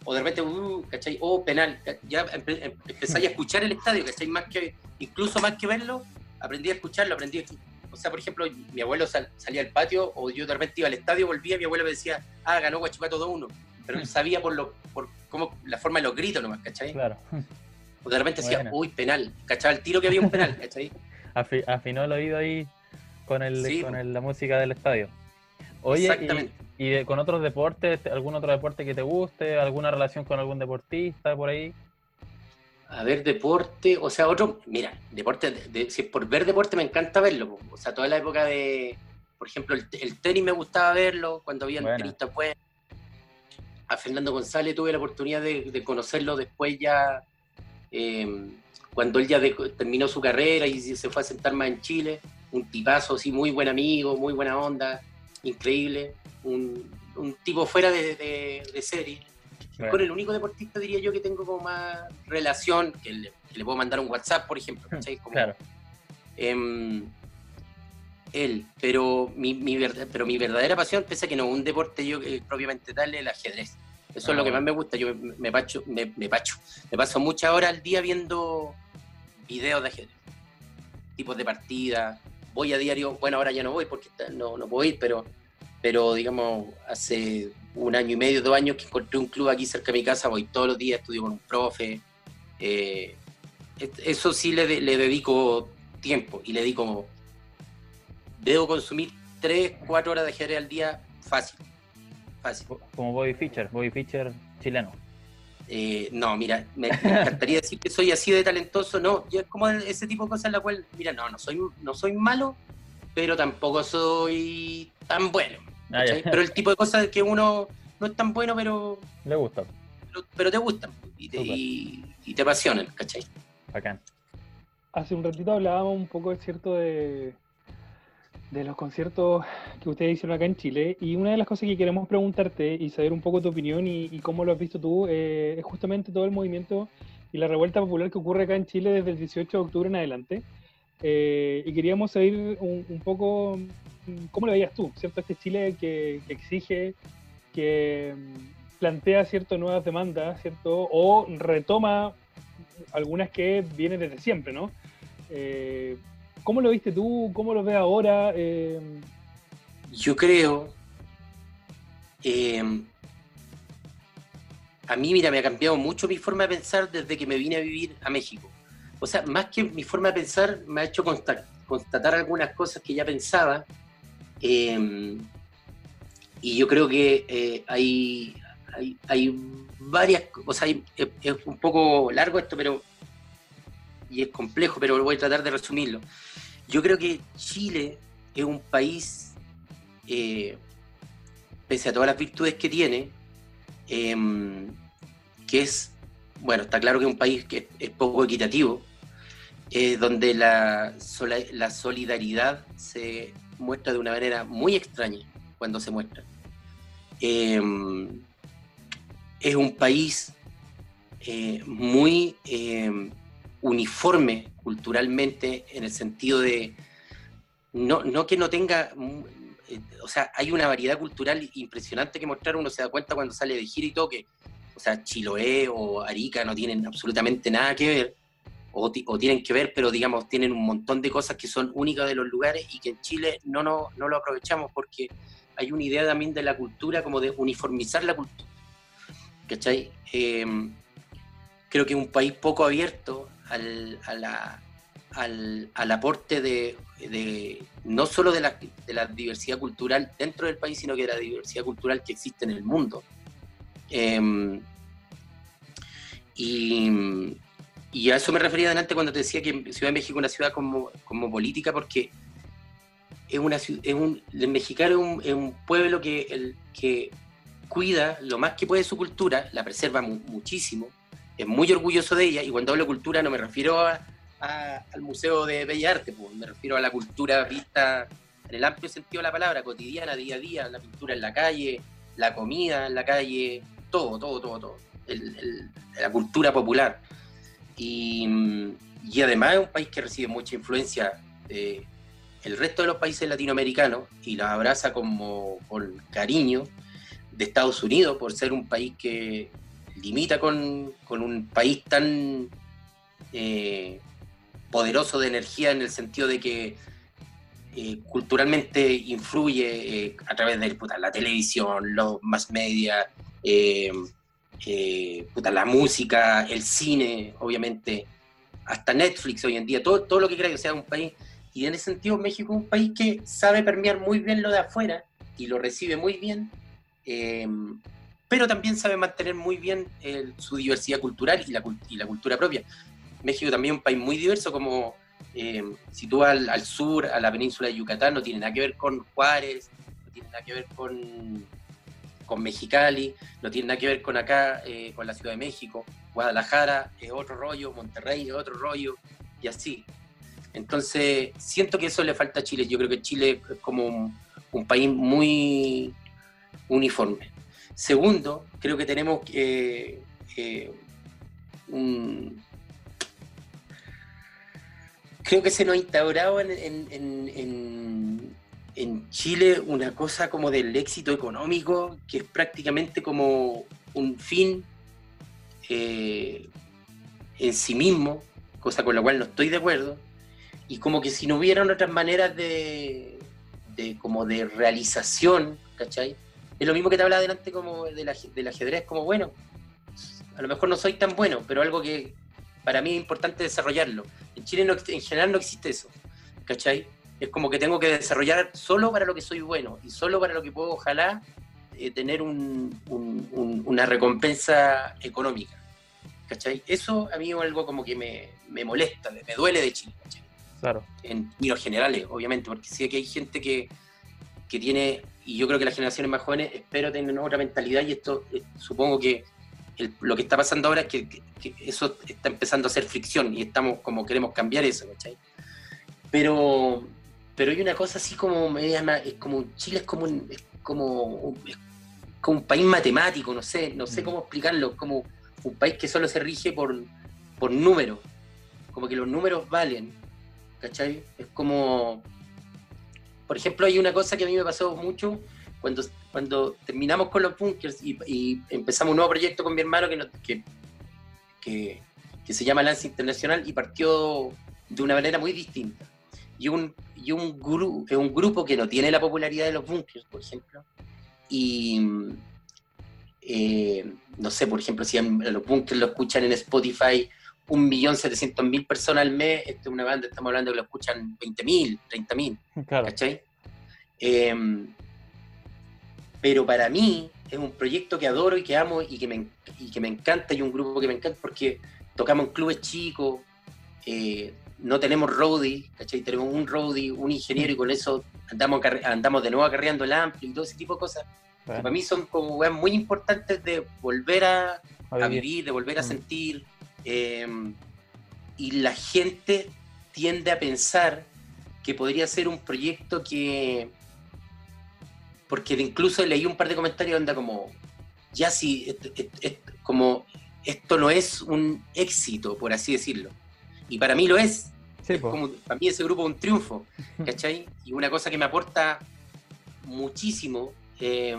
O de repente, uh, ¿cachai? Oh, penal. Ya empezáis a escuchar el estadio, ¿cachai? Más que, incluso más que verlo, aprendí a escucharlo, aprendí a... O sea, por ejemplo, mi abuelo salía al patio o yo de repente iba al estadio, volvía, mi abuelo me decía, ah, ganó Guachipato 2-1. Pero sabía por, lo, por cómo, la forma de los gritos nomás, ¿cachai? Claro. O de repente decía, uy, penal. ¿Cachaba el tiro que había un penal? ¿cachai? afinó el oído ahí con, el, con la música del estadio. Oye, Exactamente. Y, con otros deportes, algún otro deporte que te guste, alguna relación con algún deportista por ahí? A ver, deporte, o sea, otro, mira, deporte, si por ver deporte me encanta verlo, o sea, toda la época de, por ejemplo, el, tenis me gustaba verlo, cuando había bueno. tenistas pues, a Fernando González tuve la oportunidad de conocerlo después ya eh, cuando él ya terminó su carrera y se fue a sentar más en Chile, un tipazo así, muy buen amigo, muy buena onda, increíble, un, tipo fuera de, serie. Con el único deportista diría yo que tengo como más relación, que le, puedo mandar un WhatsApp, por ejemplo. claro. Em, él, pero mi, pero mi verdadera pasión, pese a que no un deporte yo eh, propiamente tal, es el ajedrez. Eso es lo que ah. más me gusta. Yo me, pacho, me, pacho. Me paso muchas horas al día viendo videos de ajedrez, tipos de partida. Voy a diario, bueno, ahora ya no voy porque no, no puedo ir, pero, pero digamos, hace un año y medio, dos años que encontré un club aquí cerca de mi casa, voy todos los días, estudio con un profe. Eh, eso sí le, le dedico tiempo y le dedico. Debo consumir tres, cuatro horas de ajedrez al día fácil como Bobby Fischer, Bobby Fischer chileno. Eh, no, mira, me, encantaría decir que soy así de talentoso, no, yo es como ese tipo de cosas en la cual, mira, no, no soy, no soy malo, pero tampoco soy tan bueno. Ah, pero el tipo de cosas que uno no es tan bueno, pero... Le gusta. Pero, te gustan y te, y te apasionan, ¿cachai? Bacán. Hace un ratito hablábamos un poco, es cierto, de, de los conciertos que ustedes hicieron acá en Chile. Y una de las cosas que queremos preguntarte y saber un poco tu opinión y, cómo lo has visto tú eh, es justamente todo el movimiento y la revuelta popular que ocurre acá en Chile desde el 18 de octubre en adelante. Eh, y queríamos saber un, poco cómo lo veías tú, ¿cierto? Este Chile que, exige, que mm, plantea ciertas nuevas demandas, ¿cierto? O retoma algunas que vienen desde siempre, ¿no? Eh, ¿Cómo lo viste tú? ¿Cómo lo ves ahora? Eh, Yo creo. Eh, a mí, mira, me ha cambiado mucho mi forma de pensar desde que me vine a vivir a México. O sea, más que mi forma de pensar, me ha hecho constatar, algunas cosas que ya pensaba. Eh, y yo creo que hay, hay, varias cosas. es un poco largo esto, pero y es complejo, pero voy a tratar de resumirlo. Yo creo que Chile es un país eh, pese a todas las virtudes que tiene, em, que es, bueno, está claro que es un país que es poco equitativo, eh, donde la, la solidaridad se muestra de una manera muy extraña cuando se muestra. Em, es un país eh, muy em, uniforme culturalmente en el sentido de no, no que no tenga, eh, o sea, hay una variedad cultural impresionante que mostrar, uno se da cuenta cuando sale de gira y todo que, o sea, Chiloé o Arica no tienen absolutamente nada que ver, o, tienen que ver, pero digamos, tienen un montón de cosas que son únicas de los lugares y que en Chile no, no, no lo aprovechamos porque hay una idea también de la cultura como de uniformizar la cultura. ¿Cachai? Em, creo que es un país poco abierto al, al, aporte de, no solo de la, de la, diversidad cultural dentro del país, sino que de la diversidad cultural que existe en el mundo. Em, y, y a eso me refería adelante cuando te decía que Ciudad de México es una ciudad como, como política, porque es una es un, el mexicano es un, pueblo que, el, que cuida lo más que puede su cultura, la preserva muchísimo, es muy orgulloso de ella, y cuando hablo de cultura no me refiero a, al Museo de Bellas Artes, pues, me refiero a la cultura vista en el amplio sentido de la palabra, cotidiana, día a día, la pintura en la calle, la comida en la calle, todo, todo, todo, todo, la cultura popular. Y, además es un país que recibe mucha influencia de el resto de los países latinoamericanos y los abraza como con cariño de Estados Unidos por ser un país que limita con, un país tan eh, poderoso de energía en el sentido de que eh, culturalmente influye eh, a través de la televisión, los más media, la música, el cine, obviamente, hasta Netflix hoy en día, todo, todo lo que crea que sea un país. Y en ese sentido, México es un país que sabe permear muy bien lo de afuera y lo recibe muy bien, pero también sabe mantener muy bien su diversidad cultural y la, y cultura propia. México también es un país muy diverso, como eh, si al sur, a la península de Yucatán, no tiene nada que ver con Juárez, no tiene nada que ver con con Mexicali, no tiene nada que ver con acá, eh, con la Ciudad de México. Guadalajara es otro rollo, Monterrey es otro rollo, y así. Entonces, siento que eso le falta a Chile. Yo creo que Chile es como un, país muy uniforme. Segundo, creo que tenemos eh, un, creo que se nos ha instaurado en, en Chile una cosa como del éxito económico, que es prácticamente como un fin eh, en sí mismo, cosa con la cual no estoy de acuerdo, y como que si no hubieran otras maneras de, como de realización, ¿cachai? Es lo mismo que te hablaba delante como del, ajedrez, como bueno, a lo mejor no soy tan bueno, pero algo que para mí es importante desarrollarlo. En Chile en general no existe eso, ¿cachai? es como que tengo que desarrollar solo para lo que soy bueno y solo para lo que puedo, ojalá, eh, tener una recompensa económica. ¿Cachai? Eso a mí es algo como que me, molesta, me duele de Chile, Claro. En términos generales, obviamente, porque sé que hay gente que, tiene, y yo creo que las generaciones más jóvenes espero tener otra mentalidad y esto eh, supongo que lo que está pasando ahora es que, que, eso está empezando a ser fricción y estamos como queremos cambiar eso, ¿cachai? Pero pero hay una cosa así como media, es como Chile es como un, es como un, como un país matemático, no sé, no sé mm. cómo explicarlo, como un país que solo se rige por, por números, como que los números valen, ¿cachai? Es como, por ejemplo, hay una cosa que a mí me pasó mucho cuando, cuando terminamos con los bunkers y, empezamos un nuevo proyecto con mi hermano que, que, que se llama Lance Internacional y partió de una manera muy distinta y un, y un, un grupo que no tiene la popularidad de los bunkers, por ejemplo. Y eh, no sé, por ejemplo, si los bunkers lo escuchan en Spotify un millón setecientos mil personas al mes, esta es una banda, estamos hablando que lo escuchan 20.000, 30.000, claro. ¿cachai? Em, pero para mí es un proyecto que adoro y que amo y que me, y que me encanta y un grupo que me encanta porque tocamos en clubes chicos, eh, no tenemos roadie, ¿cachai? Tenemos un roadie, un ingeniero y con eso andamos, andamos de nuevo acarreando el amplio y todo ese tipo de cosas. que para mí son como muy importantes de volver a, A a vivir. vivir, de volver a Mm. sentir. Eh, y la gente tiende a pensar que podría ser un proyecto que. Porque incluso leí un par de comentarios donde como. Ya si. et- et- et- como. Esto no es un éxito, por así decirlo. Y para mí lo es. Sí, Es po. como, para mí ese grupo es un triunfo, ¿cachai? Y una cosa que me aporta muchísimo, eh,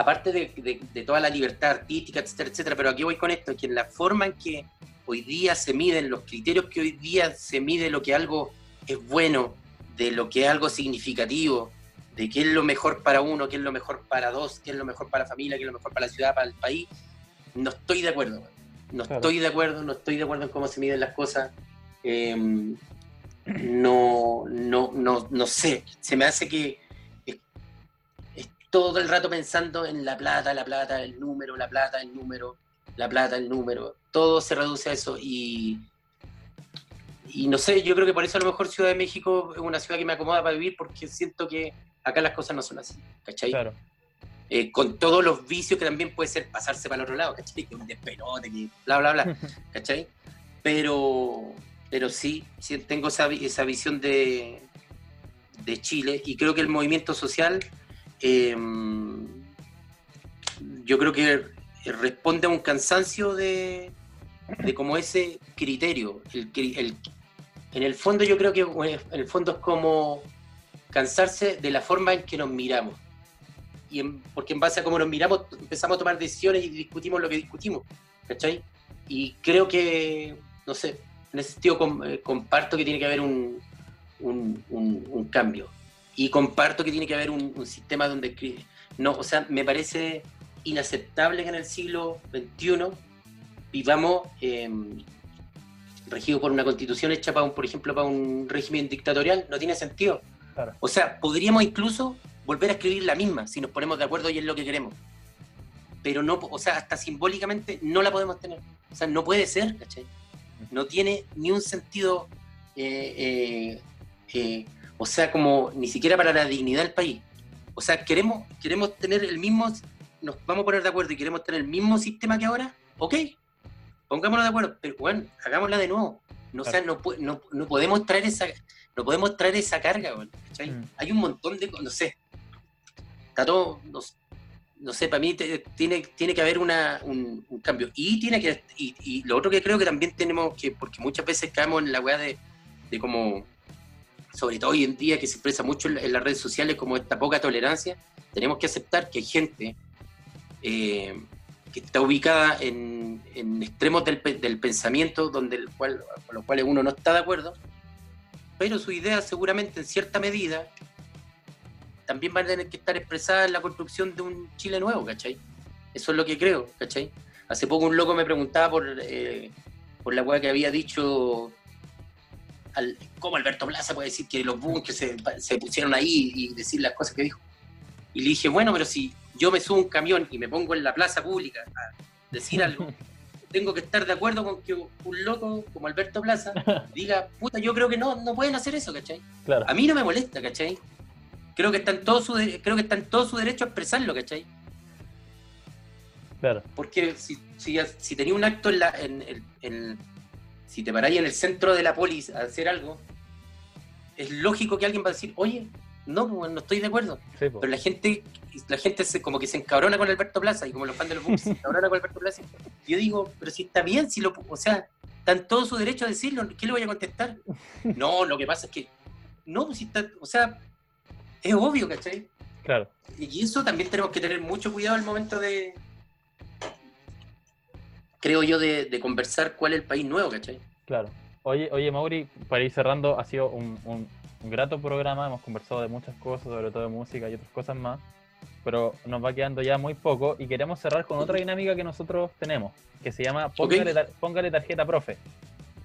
aparte de, de- de toda la libertad artística, etcétera, etcétera, pero aquí voy con esto, que en la forma en que hoy día se miden, los criterios que hoy día se mide lo que algo es bueno, de lo que es algo significativo, de qué es lo mejor para uno, qué es lo mejor para dos, qué es lo mejor para la familia, qué es lo mejor para la ciudad, para el país, no estoy de acuerdo. No Claro. estoy de acuerdo, no estoy de acuerdo en cómo se miden las cosas. Eh, no, no, no, no sé. Se me hace que todo el rato pensando en la plata, la plata, el número, la plata, el número, la plata, el número. Todo se reduce a eso y, y no sé, yo creo que por eso a lo mejor Ciudad de México es una ciudad que me acomoda para vivir porque siento que acá las cosas no son así, ¿cachai? Claro. Eh, con todos los vicios que también puede ser pasarse para el otro lado, ¿cachai? Que un despelote, que bla, bla, bla, ¿cachai? Pero, pero sí, sí tengo esa, esa visión de, de Chile y creo que el movimiento social, eh, yo creo que responde a un cansancio de, de como ese criterio. El, en el fondo yo creo que en el fondo es como cansarse de la forma en que nos miramos. Y porque en base a cómo nos miramos empezamos a tomar decisiones y discutimos lo que discutimos, ¿cachai? Y creo que, no sé, en ese sentido eh, comparto que tiene que haber un- un cambio. Y comparto que tiene que haber un, un sistema donde... No, o sea, me parece inaceptable que en el siglo XXI vivamos eh, regidos por una constitución hecha para un, por ejemplo, para un régimen dictatorial. No tiene sentido. Claro. O sea, podríamos incluso volver a escribir la misma si nos ponemos de acuerdo y es lo que queremos. Pero no, o sea, hasta simbólicamente no la podemos tener. O sea, no puede ser, ¿cachai? No tiene ni un sentido, eh, eh, eh, o sea, como ni siquiera para la dignidad del país. O sea, queremos, queremos tener el mismo, nos vamos a poner de acuerdo y queremos tener el mismo sistema que ahora, ok, pongámonos de acuerdo, pero bueno, hagámosla de nuevo. No, o sea, no, no, no podemos traer esa, no podemos traer esa carga, ¿cachai? Mm. Hay un montón de, no sé, está todo, no, no sé, para mí te- tiene, tiene que haber una, un, un cambio. Y tiene que, y, y lo otro que creo que también tenemos que, porque muchas veces caemos en la weá de, de como, sobre todo hoy en día que se expresa mucho en, la- en las redes sociales como esta poca tolerancia, tenemos que aceptar que hay gente eh, que está ubicada en, extremos del, del pensamiento donde el cual, con los cuales uno no está de acuerdo, pero su idea seguramente en cierta medida también van a tener que estar expresadas en la construcción de un Chile nuevo, ¿cachai? Eso es lo que creo, ¿cachai? Hace poco un loco me preguntaba por, eh, por la weá que había dicho al- cómo Alberto Plaza puede decir que los bunkers se, se pusieron ahí y decir las cosas que dijo. Y le dije, bueno, pero si yo me subo a un camión y me pongo en la plaza pública a decir algo, tengo que estar de acuerdo con que un loco como Alberto Plaza diga, puta, yo creo que no, no pueden hacer eso, ¿cachai? Claro. A mí no me molesta, ¿cachai? Creo que está en todo su, creo que está en todo su derecho a expresarlo, ¿cachai? Claro. Porque si, si, si tenía un acto en la, en, en- en- si te paráis en el centro de la polis a hacer algo, es lógico que alguien va a decir, oye, no, pues, no estoy de acuerdo. Sí. Pero la gente, la gente se, como que se encabrona con Alberto Plaza, y como los fans de los Bucks se encabrona con Alberto Plaza. Yo digo, pero si está bien, si lo, o sea, está en todo su derecho a decirlo, ¿qué le voy a contestar? No, lo que pasa es que, no, pues si está, o sea, es obvio, ¿cachai? Claro. Y eso también tenemos que tener mucho cuidado al momento de, creo yo, de, de conversar cuál es el país nuevo, ¿cachai? Claro. Oye, oye, Mauri, para ir cerrando, ha sido un, un- un grato programa. Hemos conversado de muchas cosas, sobre todo de música y otras cosas más. Pero nos va quedando ya muy poco y queremos cerrar con otra dinámica que nosotros tenemos, que se llama Póngale, tar- póngale tarjeta profe.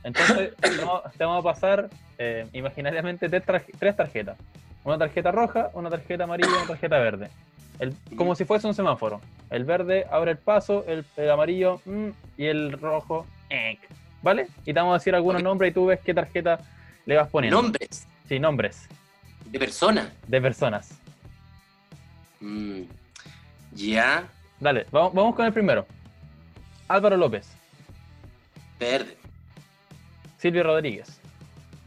Entonces, te vamos, a pasar eh, imaginariamente tres tarjetas. Una tarjeta roja, una tarjeta amarilla y una tarjeta verde. El- como si fuese un semáforo. El verde abre el paso, el, el amarillo mm, y el rojo. eh. ¿Vale? Y te vamos a decir algunos Ok. nombres y tú ves qué tarjeta le vas poniendo. Nombres Sí, nombres de personas. de personas. Mm, ya, Dale, vamos, vamos con el primero. Álvaro López, verde, Silvio Rodríguez,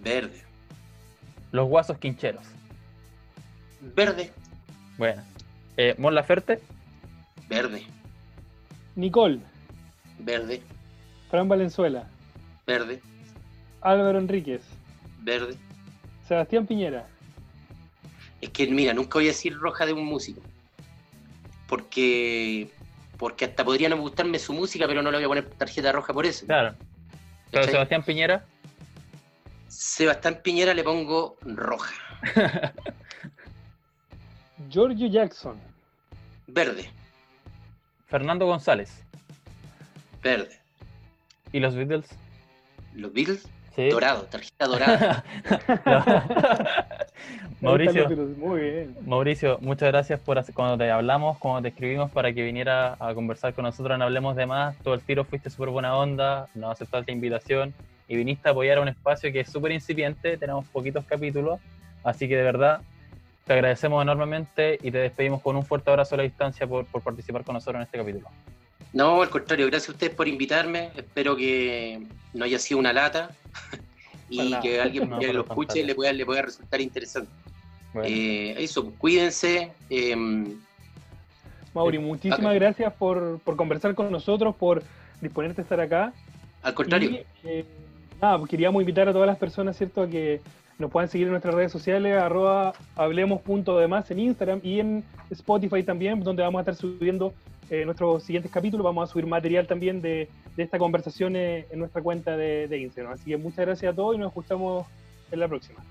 verde, Los Guasos Quincheros. verde, Bueno. Eh, Mon Laferte, verde, Nicole, verde, Fran Valenzuela, verde, Álvaro Enríquez, verde. Sebastián Piñera, Es que, mira, nunca voy a decir roja de un músico. Porque, porque hasta podría no gustarme su música, pero no le voy a poner tarjeta roja por eso. claro. Pero ¿cachai? Sebastián Piñera, Sebastián Piñera le pongo roja, Giorgio Jackson, verde, Fernando González verde. y los Beatles. Los Beatles, Sí. dorado, tarjeta dorada. Mauricio, Muy bien. Mauricio, muchas gracias por hacer- cuando te hablamos, cuando te escribimos para que viniera a conversar con nosotros en Hablemos de Más. Todo el tiro fuiste súper buena onda, nos aceptaste la invitación y viniste a apoyar a un espacio que es súper incipiente, tenemos poquitos capítulos, así que de verdad te agradecemos enormemente y te despedimos con un fuerte abrazo a la distancia por, por participar con nosotros en este capítulo. No, al contrario, gracias a ustedes por invitarme. Espero que no haya sido una lata y que alguien No, que lo escuche le pueda, le pueda resultar interesante. Bueno, Eh, eso, cuídense. em, Mauri, Eh, muchísimas acá. gracias por, por conversar con nosotros, por disponerte a estar acá. al contrario, Y, eh, nada, queríamos invitar a todas las personas, ¿cierto?, a que nos puedan seguir en nuestras redes sociales, arroba hablemos.demás en Instagram y en Spotify también, donde vamos a estar subiendo eh, nuestros siguientes capítulos. Vamos a subir material también de, de esta conversación eh, en nuestra cuenta de, de Instagram. Así que muchas gracias a todos y nos escuchamos en la próxima.